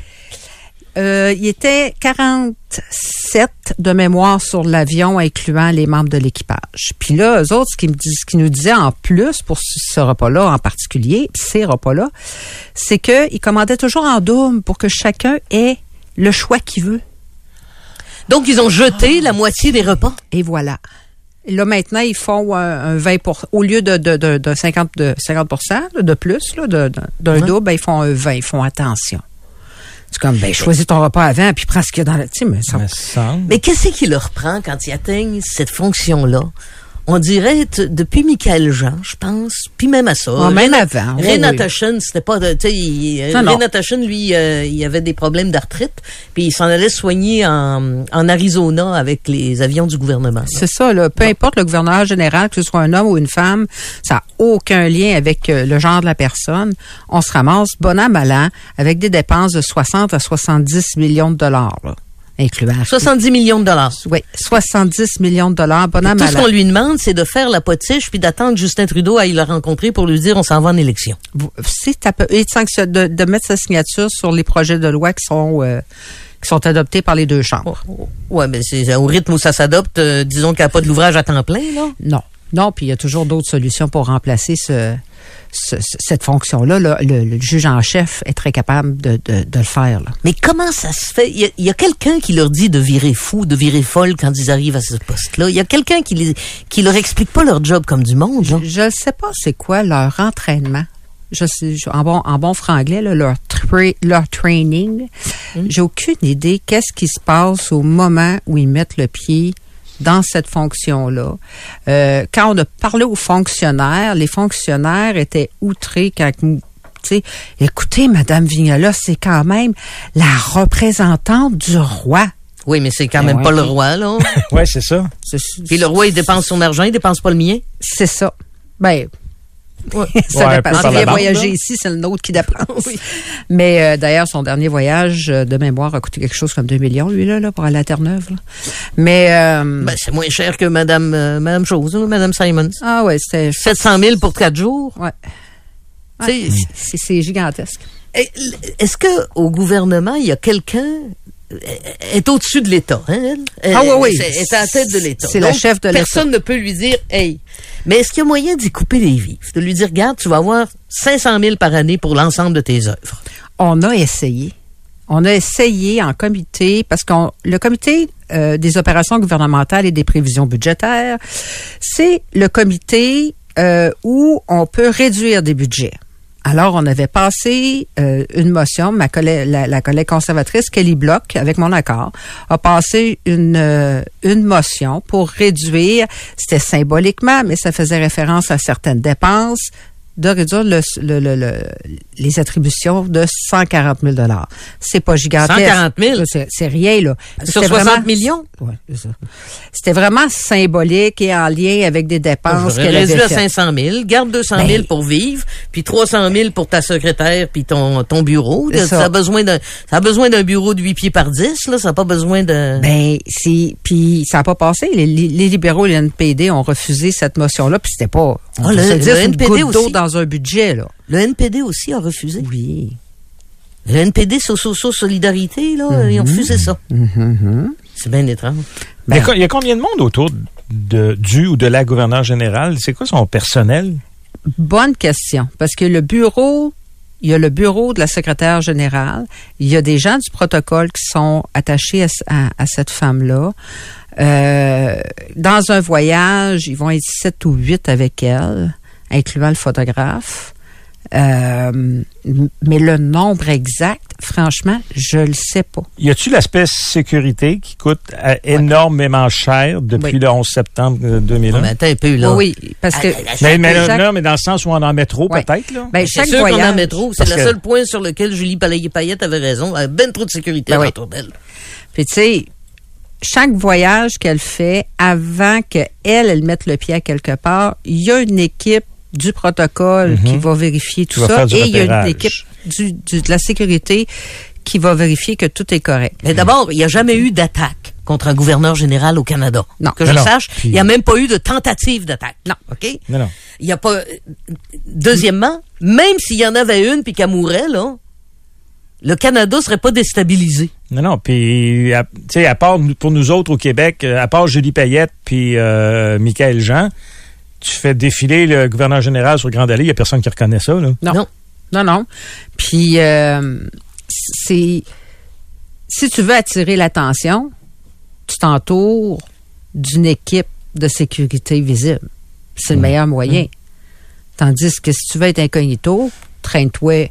Euh, il était 47 de mémoire sur l'avion, incluant les membres de l'équipage. Puis là, eux autres, ce qu'ils me disent, ce qu'ils nous disaient en plus pour ce, repas-là en particulier, ces repas-là, c'est qu'ils commandaient toujours en double pour que chacun ait le choix qu'il veut. Donc, ils ont jeté la moitié des repas. Et voilà. Là, maintenant, ils font un, un 20 pour, au lieu de, de, de, de 50, de 50 là, de plus, là, de- de- d'un Ouais. double, ben, ils font un 20, ils font attention. C'est comme, ben, choisis ton repas avant, puis prends ce qu'il y a dans la... Tu sais, mais ça... Me semble. Mais qu'est-ce qui leur prend quand ils atteignent cette fonction-là? On dirait depuis Michael Jean, je pense, puis même à ça. Ah, même avant, oui, Renata oui. Schoen, c'était pas, de- tu sais. Renata lui, euh, il avait des problèmes d'arthrite, puis il s'en allait soigner en, en Arizona avec les avions du gouvernement. C'est ça, là. Peu importe le gouverneur général, que ce soit un homme ou une femme, ça n'a aucun lien avec euh, le genre de la personne. On se ramasse, bon an, mal avec des dépenses de 60 à 70 millions de dollars, là, incluant... 70 millions de dollars. Oui, 70 millions de dollars, bon Tout ce qu'on lui demande, c'est de faire la potiche puis d'attendre que Justin Trudeau aille le rencontrer pour lui dire on s'en va en élection. C'est à peu, et de, de, de mettre sa signature sur les projets de loi qui sont euh, qui sont adoptés par les deux chambres. Ouais, mais c'est au rythme où ça s'adopte, euh, disons qu'il n'y a pas de l'ouvrage à temps plein, là. Non, non, puis il y a toujours d'autres solutions pour remplacer ce, ce- ce- cette fonction-là. là. Le, le juge en chef est très capable de, de, de le faire. Là. Mais comment ça se fait? Il y a, quelqu'un qui leur dit de virer fou, de virer folle quand ils arrivent à ce poste-là? Il y a quelqu'un qui, les, qui leur explique pas leur job comme du monde, là? Je ne sais pas c'est quoi leur entraînement. Je sais, je- en bon en bon franglais, là, leur tra- leur training. J'ai aucune idée qu'est-ce qui se passe au moment où ils mettent le pied dans cette fonction-là. Euh, quand on a parlé aux fonctionnaires, les fonctionnaires étaient outrés quand tu sais, écoutez, Madame Vignola, c'est quand même la représentante du roi. Oui, mais c'est quand Ben même ouais. pas le roi, là. Ouais, c'est ça. Puis le roi, il dépense son argent, il dépense pas le mien. C'est ça. Ben, Ouais. ça Ouais, dépend. vient voyager là. ici, c'est le nôtre qui dépense. Mais euh, d'ailleurs, son dernier voyage euh, de mémoire a coûté quelque chose comme 2 millions, lui, là, là pour aller à Terre-Neuve. Mais, euh, Ben, c'est moins cher que Madame, euh, Madame Chose, là, Madame Simons. ah ouais, c'était... 700 000 pour quatre jours. Ouais. Ouais, c'est, gigantesque. Est-ce que au gouvernement, il y a quelqu'un est au-dessus de l'État, hein, elle? Elle- Ah oui, oui. C'est est à la tête de l'État. C'est la chef de l'État. Personne ne peut lui dire, hey. Mais est-ce qu'il y a moyen d'y couper les vifs? De lui dire, regarde, tu vas avoir 500 000 par année pour l'ensemble de tes œuvres. On a essayé. On a essayé en comité, parce que le comité euh, des opérations gouvernementales et des prévisions budgétaires, c'est le comité euh, où on peut réduire des budgets. Alors, on avait passé euh, une motion, ma collègue, la, collègue conservatrice Kelly Block, avec mon accord, a passé une, euh, une motion pour réduire, c'était symboliquement, mais ça faisait référence à certaines dépenses, de réduire le- le- le- les attributions de 140 000 C'est pas gigantesque. 140 000? C'est, rien, là. Sur C'était 60 vraiment- millions? Ouais, c'est ça. C'était vraiment symbolique et en lien avec des dépenses qu'elle avait à faites. 500 000, garde 200 000 Ben- pour vivre, puis 300 000 pour ta secrétaire puis ton, ton bureau. Ça. ça. a besoin d'un, ça a besoin d'un bureau de 8 pieds par 10, là. Ça n'a pas besoin de... Ben, c'est puis ça n'a pas passé. Les, les- libéraux et le NPD ont refusé cette motion-là, puis c'était pas. On Ah, le- NPD aussi. dans un budget là. Le NPD aussi a refusé. Oui. Le NPD Socio-Solidarité, là, ils ont refusé ça. C'est bien étrange. Il y a co- il y, a combien de monde autour de, du ou de la gouverneure générale? C'est quoi son personnel? Bonne question, parce que le bureau, il y a le bureau de la secrétaire générale, il y a des gens du protocole qui sont attachés à- à cette femme-là. Euh, dans un voyage, ils vont être sept ou huit avec elle, incluant le photographe. Euh, mais le nombre exact, franchement, je le sais pas. Y a-tu l'aspect sécurité qui coûte euh, énormément cher depuis Oui. le 11 septembre euh, 2001? Mais un peu, là. Oui, oui, parce que Ah, la- la- mais, mais, chaque- là, mais dans le sens où on en met trop, Ouais. peut-être, là? ben, C'est chaque sûr qu'on voyage, en met trop. C'est le que- seul point sur lequel Julie Payette avait raison. Elle a ben trop de sécurité Ben oui. autour d'elle. Puis tu sais, chaque voyage qu'elle fait, avant qu'elle, elle mette le pied à quelque part, il y a une équipe du protocole qui va vérifier tout ça et il y a une équipe du, du- de la sécurité qui va vérifier que tout est correct. Mais d'abord, il n'y a jamais eu d'attaque contre un gouverneur général au Canada. Non. Que je non. sache, Puis- il n'y a même pas eu de tentative d'attaque. Non. OK? Non, non. Il y a pas. Deuxièmement, même s'il y en avait une puis qu'elle mourrait, là, le Canada serait pas déstabilisé. Non, non. Puis, à- tu sais, à part nous- pour nous autres au Québec, euh, à part Julie Payette puis euh, Michael Jean, tu fais défiler le gouverneur général sur Grande Allée, il n'y a personne qui reconnaît ça, là? Non. Non. Non, non. Puis, euh, c'est. Si tu veux attirer l'attention, t'entoures d'une équipe de sécurité visible. C'est le meilleur moyen. Tandis que si tu veux être incognito, traîne-toi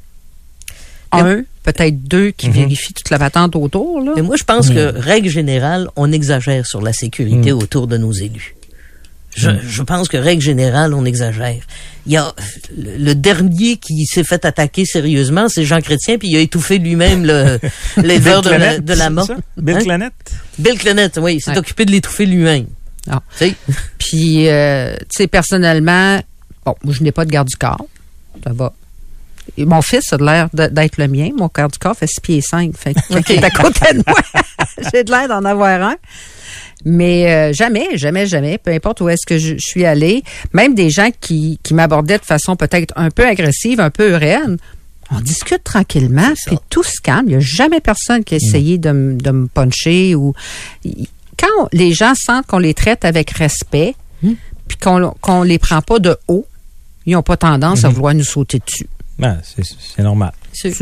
un, peut-être deux qui vérifient toute la patente autour. Là. Mais moi, je pense que, règle générale, on exagère sur la sécurité autour de nos élus. Je, je pense que, règle générale, on exagère. Il y a le, le dernier qui s'est fait attaquer sérieusement, c'est Jean Chrétien, puis il a étouffé lui-même le- l'éleveur de, la, de la c'est mort. ça? Bill Hein? Bill Clenette, oui, il s'est Ouais. occupé de l'étouffer lui-même. Ah. Tu sais? Puis, euh, tu sais, personnellement, bon, moi, je n'ai pas de garde du corps. Ça va. Et mon fils a de l'air d'être le mien. Mon garde du corps fait 6 pieds 5. Fait que quand il est à côté de moi, j'ai de l'air d'en avoir un. Mais euh, jamais, jamais, jamais, peu importe où est-ce que je, je suis allée, même des gens qui, qui m'abordaient de façon peut-être un peu agressive, un peu reine, on discute tranquillement, puis tout se calme. Il n'y a jamais personne qui a essayé de, me- de me puncher ou... Quand les gens sentent qu'on les traite avec respect, puis qu'on qu'on les prend pas de haut, ils n'ont pas tendance à vouloir nous sauter dessus. Ben, c'est normal. C'est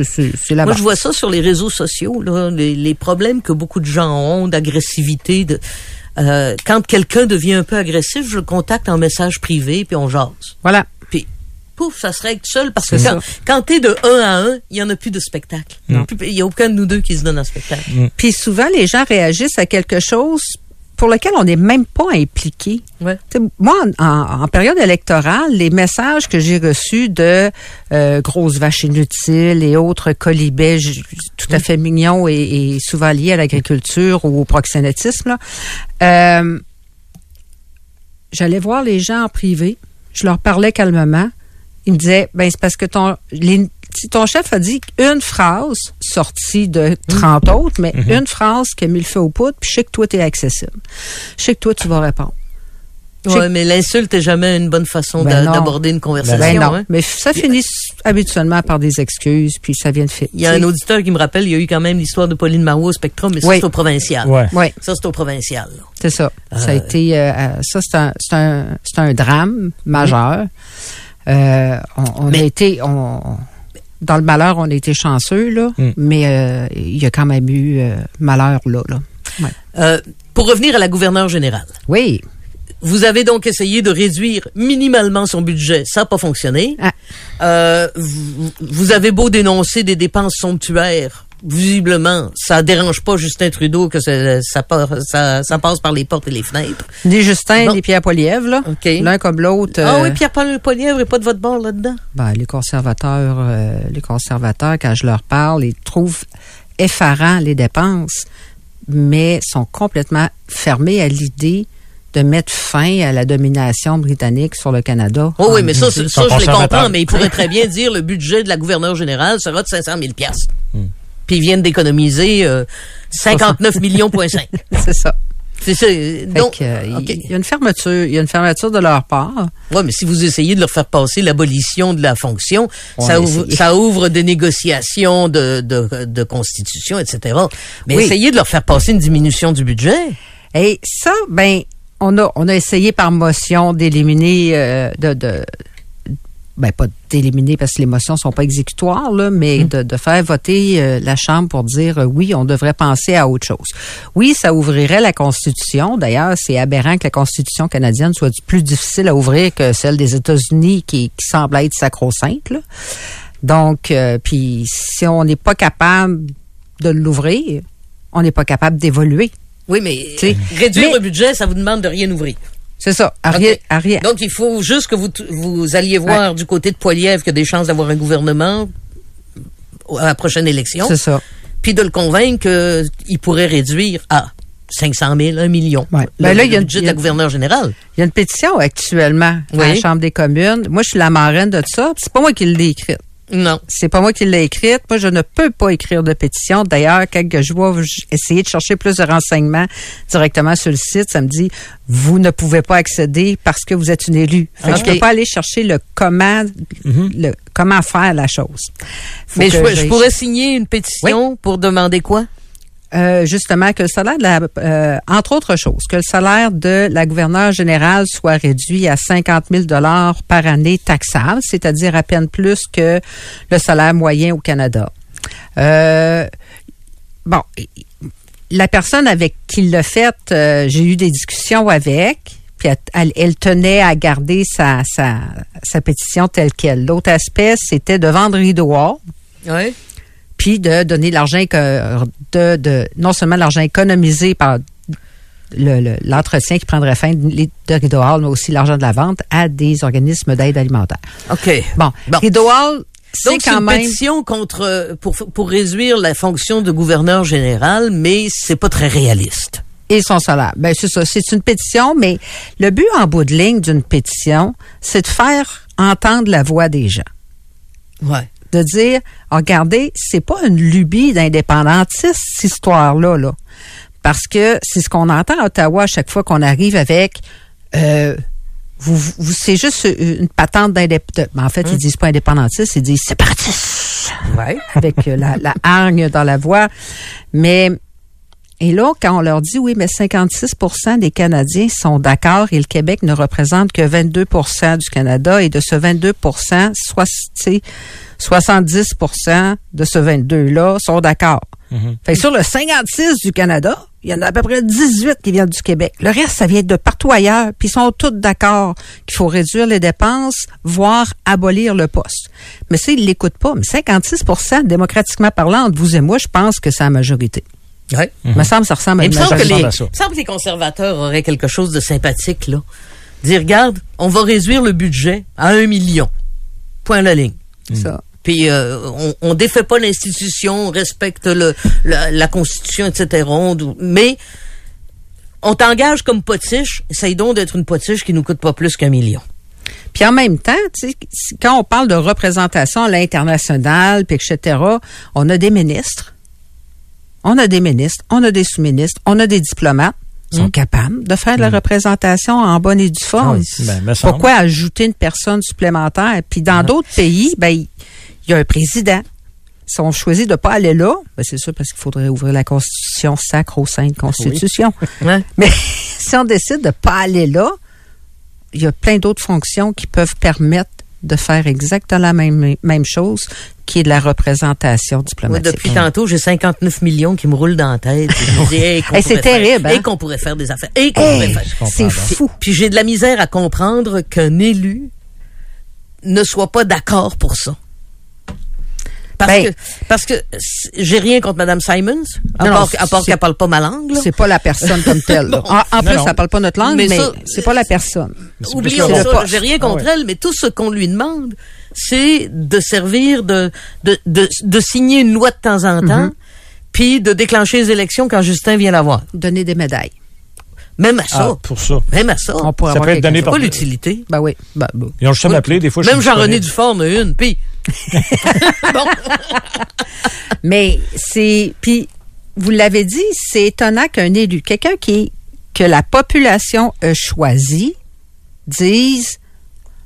Moi, je vois ça sur les réseaux sociaux, là, les, les problèmes que beaucoup de gens ont d'agressivité. De, euh, quand quelqu'un devient un peu agressif, je le contacte en message privé, puis on jase. Voilà. Puis, pouf, ça se règle seul, parce que quand, ça. quand t'es de un à un, il y en a plus de spectacle. Il y a aucun de nous deux qui se donne un spectacle. Puis souvent, les gens réagissent à quelque chose pour lequel on n'est même pas impliqué. Ouais. Moi, en, en- en période électorale, les messages que j'ai reçus de euh, grosses vaches inutiles et autres colibets tout à fait mignons et, et souvent liés à l'agriculture ou au proxénétisme, là, euh, j'allais voir les gens en privé, je leur parlais calmement. Ils me disaient, ben c'est parce que ton, les- si ton chef a dit une phrase sortie de 30 autres, mais une phrase qui a mis le feu aux poudres, puis je sais que toi, tu es accessible. Je sais que toi, tu vas répondre. Ouais, mais l'insulte est jamais une bonne façon Ben d'aborder une conversation. Ben non, hein. mais ça finit habituellement par des excuses, puis ça vient de fait. Il y a un auditeur qui me rappelle, il y a eu quand même l'histoire de Pauline Marois au Spectrum, mais ça, Oui. c'est au provincial. Ouais. Oui, Ça, c'est au provincial. c'est ça. Ça a Euh, été, euh, euh, ça c'est un, c'est un, c'est un drame majeur. Euh, on, on a été, on, dans le malheur, on a été chanceux là, Mm. mais euh, il y a quand même eu euh, malheur là, là. Ouais. Euh, pour revenir à la gouverneure générale. Oui, Vous avez donc essayé de réduire minimalement son budget. Ça n'a pas fonctionné. Ah. Euh, vous, vous avez beau dénoncer des dépenses somptuaires. Visiblement, ça dérange pas Justin Trudeau que ça, ça, ça, ça passe par les portes et les fenêtres. des Justin, des Pierre Poilievre là, OK. l'un comme l'autre. Ah euh, oui, Pierre-Paul Poilievre est pas de votre bord là-dedans. Ben, les conservateurs, euh, les conservateurs, quand je leur parle, ils trouvent effarant les dépenses, mais sont complètement fermés à l'idée de mettre fin à la domination britannique sur le Canada. Oh oui, mais ça, c'est- ça sont je les comprends, mais il pourrait très bien dire le budget de la gouverneure générale sera de 500 000 piastres. Puis ils viennent d'économiser euh, 59 millions point c'est ça. C'est ça. Donc, euh, il- y a une fermeture, il y a une fermeture de leur part. Ouais, mais si vous essayez de leur faire passer l'abolition de la fonction, On ça ouvre, essayé. ça ouvre des négociations de, de, de constitution, etc. Mais Oui. essayez de leur faire passer une diminution du budget. Et ça, ben, on a, on a essayé par motion d'éliminer, euh, de, de, ben pas d'éliminer parce que les motions sont pas exécutoires, là, mais Hum. de, de faire voter euh, la Chambre pour dire euh, oui, on devrait penser à autre chose. Oui, ça ouvrirait la Constitution. D'ailleurs, c'est aberrant que la Constitution canadienne soit plus difficile à ouvrir que celle des États-Unis qui, qui semble être sacro-sainte. là. Donc, euh, puis si on n'est pas capable de l'ouvrir, on n'est pas capable d'évoluer. Oui, mais T'sais, réduire mais- le budget, ça vous demande de rien ouvrir. C'est ça. À rien, OK. à rien. Donc, il faut juste que vous, vous alliez voir du côté de Poilievre qu'il y a des chances d'avoir un gouvernement à la prochaine élection, C'est ça. puis de le convaincre qu'il pourrait réduire à 500 000, 1 million, Ouais. le, Ben là, il y a une- budget de la gouverneure générale. Il y a une pétition actuellement à la. Chambre des communes. Moi, je suis la marraine de ça. C'est pas moi qui l'ai écrite. Non. C'est pas moi qui l'ai écrite. Moi, je ne peux pas écrire de pétition. D'ailleurs, quand que je vois essayer de chercher plus de renseignements directement sur le site, ça me dit vous ne pouvez pas accéder parce que vous êtes une élue. Fait que Ok. je peux pas aller chercher le comment, le comment faire la chose. Faut Mais que je, pourrais signer une pétition pour demander quoi? Euh, justement que le salaire de la, euh, entre autres choses, que le salaire de la gouverneure générale soit réduit à 50 000 dollars par année taxable, c'est-à-dire à peine plus que le salaire moyen au Canada. Euh, bon, la personne avec qui l'a fait, j'ai eu des discussions avec, puis elle, tenait à garder sa, pétition telle qu'elle. L'autre aspect, c'était de vendre Rideau Ouais. Puis de donner l'argent de, de non seulement l'argent économisé par le- le- l'entretien qui prendrait fin de, de Rideau Hall, mais aussi l'argent de la vente à des organismes d'aide alimentaire. OK. Bon, Bon. Rideau Hall, c'est Donc, c'est une même... pétition contre, pour, pour réduire la fonction de gouverneur général, mais c'est pas très réaliste. et son salaire. Ben c'est ça, c'est une pétition, mais le but en bout de ligne d'une pétition, c'est de faire entendre la voix des gens, Ouais. De dire, regardez, c'est pas une lubie d'indépendantiste cette histoire-là, là, parce que c'est ce qu'on entend à Ottawa à chaque fois qu'on arrive avec. Euh, vous, vous c'est juste une patente d'indépendance. En fait, ils disent pas indépendantiste, ils disent séparatiste Ouais. avec euh, la, la hargne dans la voix. Mais et là, quand on leur dit oui, mais 56% des Canadiens sont d'accord et le Québec ne représente que 22% du Canada et de ce 22 soit, tu sais, 70% de ce 22-là sont d'accord. Fait que sur le 56 du Canada, il y en a à peu près 18 qui viennent du Québec. Le reste, ça vient de partout ailleurs. Puis ils sont tous d'accord qu'il faut réduire les dépenses, voire abolir le poste. Mais ça, ils l'écoutent pas. Mais 56% démocratiquement parlant, entre vous et moi, je pense que c'est la majorité. Ouais. Il me semble que ça ressemble à Il me semble que les, me semble que les conservateurs auraient quelque chose de sympathique, là. Dire, regarde, on va réduire le budget à un million. Point la ligne. Ça. Puis euh, on, on défait pas l'institution, on respecte le, la, la constitution, etc. On- mais on t'engage comme potiche, essaye donc d'être une potiche qui nous coûte pas plus qu'un million. Puis en même temps, quand on parle de représentation à l'international, puis etc., on a des ministres, on a des ministres, on a des sous-ministres, on a des diplomates qui sont capables de faire de la représentation en bonne et due forme. Ben, me semble. Pourquoi ajouter une personne supplémentaire? Puis dans d'autres pays, ben il y a un président. Si on choisit de pas aller là, ben c'est sûr parce qu'il faudrait ouvrir la Constitution sacro-sainte Constitution. Ouais. Mais si on décide de pas aller là, il y a plein d'autres fonctions qui peuvent permettre de faire exactement la même, même chose, qui est de la représentation diplomatique. depuis tantôt, j'ai 59 millions qui me roulent dans la tête. Hey, c'est terrible, hein? Et qu'on pourrait faire des affaires. Et qu'on Hey, pourrait faire. c'est fou. Puis j'ai de la misère à comprendre qu'un élu ne soit pas d'accord pour ça. Parce Ben- que, parce que j'ai rien contre Mme Simons, à Non, part, à part qu'elle parle pas ma langue. C'est pas la personne comme telle. Bon. En, en Non, plus, non. elle parle pas notre langue, Mais mais, ça, c'est pas la personne. Oublions ça, j'ai rien contre Ah ouais. elle, mais tout ce qu'on lui demande, c'est de servir de, de, de, de signer une loi de temps en Mm-hmm. temps, puis de déclencher les élections quand Justin vient la voir. Donner des médailles. Même à ça. Ah, pour ça. Même à ça. On pourrait Ça avoir peut être donné chose. C'est par- pas l'utilité. Ben oui. Ben, ben. Ils ont juste à m'appeler, des fois, Même Jean-René disponible. Duforme a une, puis... bon. Mais c'est puis vous l'avez dit, c'est étonnant qu'un élu, quelqu'un qui que la population a choisi, dise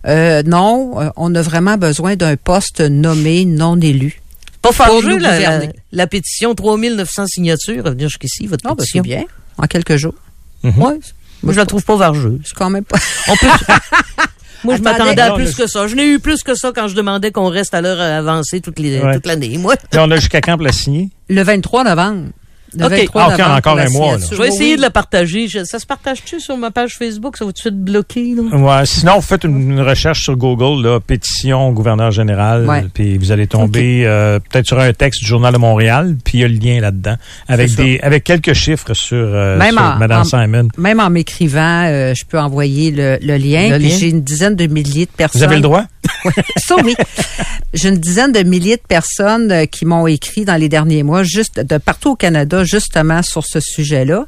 euh, non, euh, on a vraiment besoin d'un poste nommé non élu. Pas nous la, la, pétition 3900 signatures à venir jusqu'ici, votre Non, ben, c'est pétition. bien. En quelques jours. Ouais. Moi, je la trouve pas vargeuse. C'est quand même pas. On peut... Moi, je Attendez. m'attendais à plus que ça. Je n'ai eu plus que ça quand je demandais qu'on reste à l'heure avancée toute l'année. Moi, on a jusqu'à quand pour la signer? Le 23 novembre. Le OK. 23 Ah, OK, encore un mois, là. je vais essayer Oui, de la partager. Je- ça se partage-tu sur ma page Facebook? Ça va tout de suite bloquer, là? Ouais, sinon, vous faites une, une recherche sur Google, là, pétition au gouverneur général, Ouais. puis vous allez tomber euh, peut-être sur un texte du Journal de Montréal, puis il y a le lien là-dedans, avec des avec quelques chiffres sur, euh, Même sur en- Mme en- Simon. Même en m'écrivant, euh, je peux envoyer le, le lien. Le lien? j'ai une dizaine de milliers de personnes. Vous avez le droit? Ça, oui. J'ai une dizaine de milliers de personnes qui m'ont écrit dans les derniers mois, juste de partout au Canada, justement sur ce sujet-là.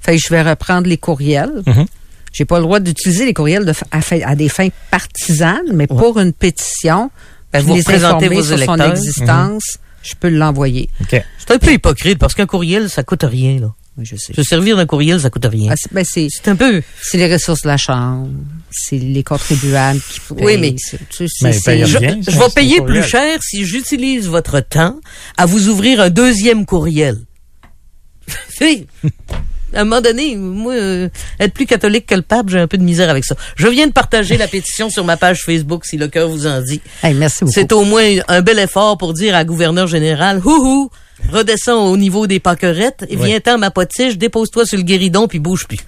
Fait que je vais reprendre les courriels. Mhm. J'ai pas le droit d'utiliser les courriels de, à, des fins partisanes, mais pour une pétition, Ben, vous les informer vos sur son existence, je peux l'envoyer. C'est un peu hypocrite parce qu'un courriel, ça coûte rien, là. Oui, je sais. Se servir d'un courriel, ça coûte rien. Ah, c'est- ben, c'est un peu... c'est les ressources de la Chambre, c'est les contribuables qui payent. Oui, mais- c'est- tu sais, Mais paye Je, rien, je ça, vais payer plus cher si j'utilise votre temps à vous ouvrir un deuxième courriel. Oui. À un moment donné, moi, euh, être plus catholique que le pape, j'ai un peu de misère avec ça. Je viens de partager la pétition sur ma page Facebook, si le cœur vous en dit. Hey, merci beaucoup. C'est au moins un bel effort pour dire à gouverneur général, houhou, redescends au niveau des paquerettes, et viens-t'en ma potiche, dépose-toi sur le guéridon, puis bouge plus.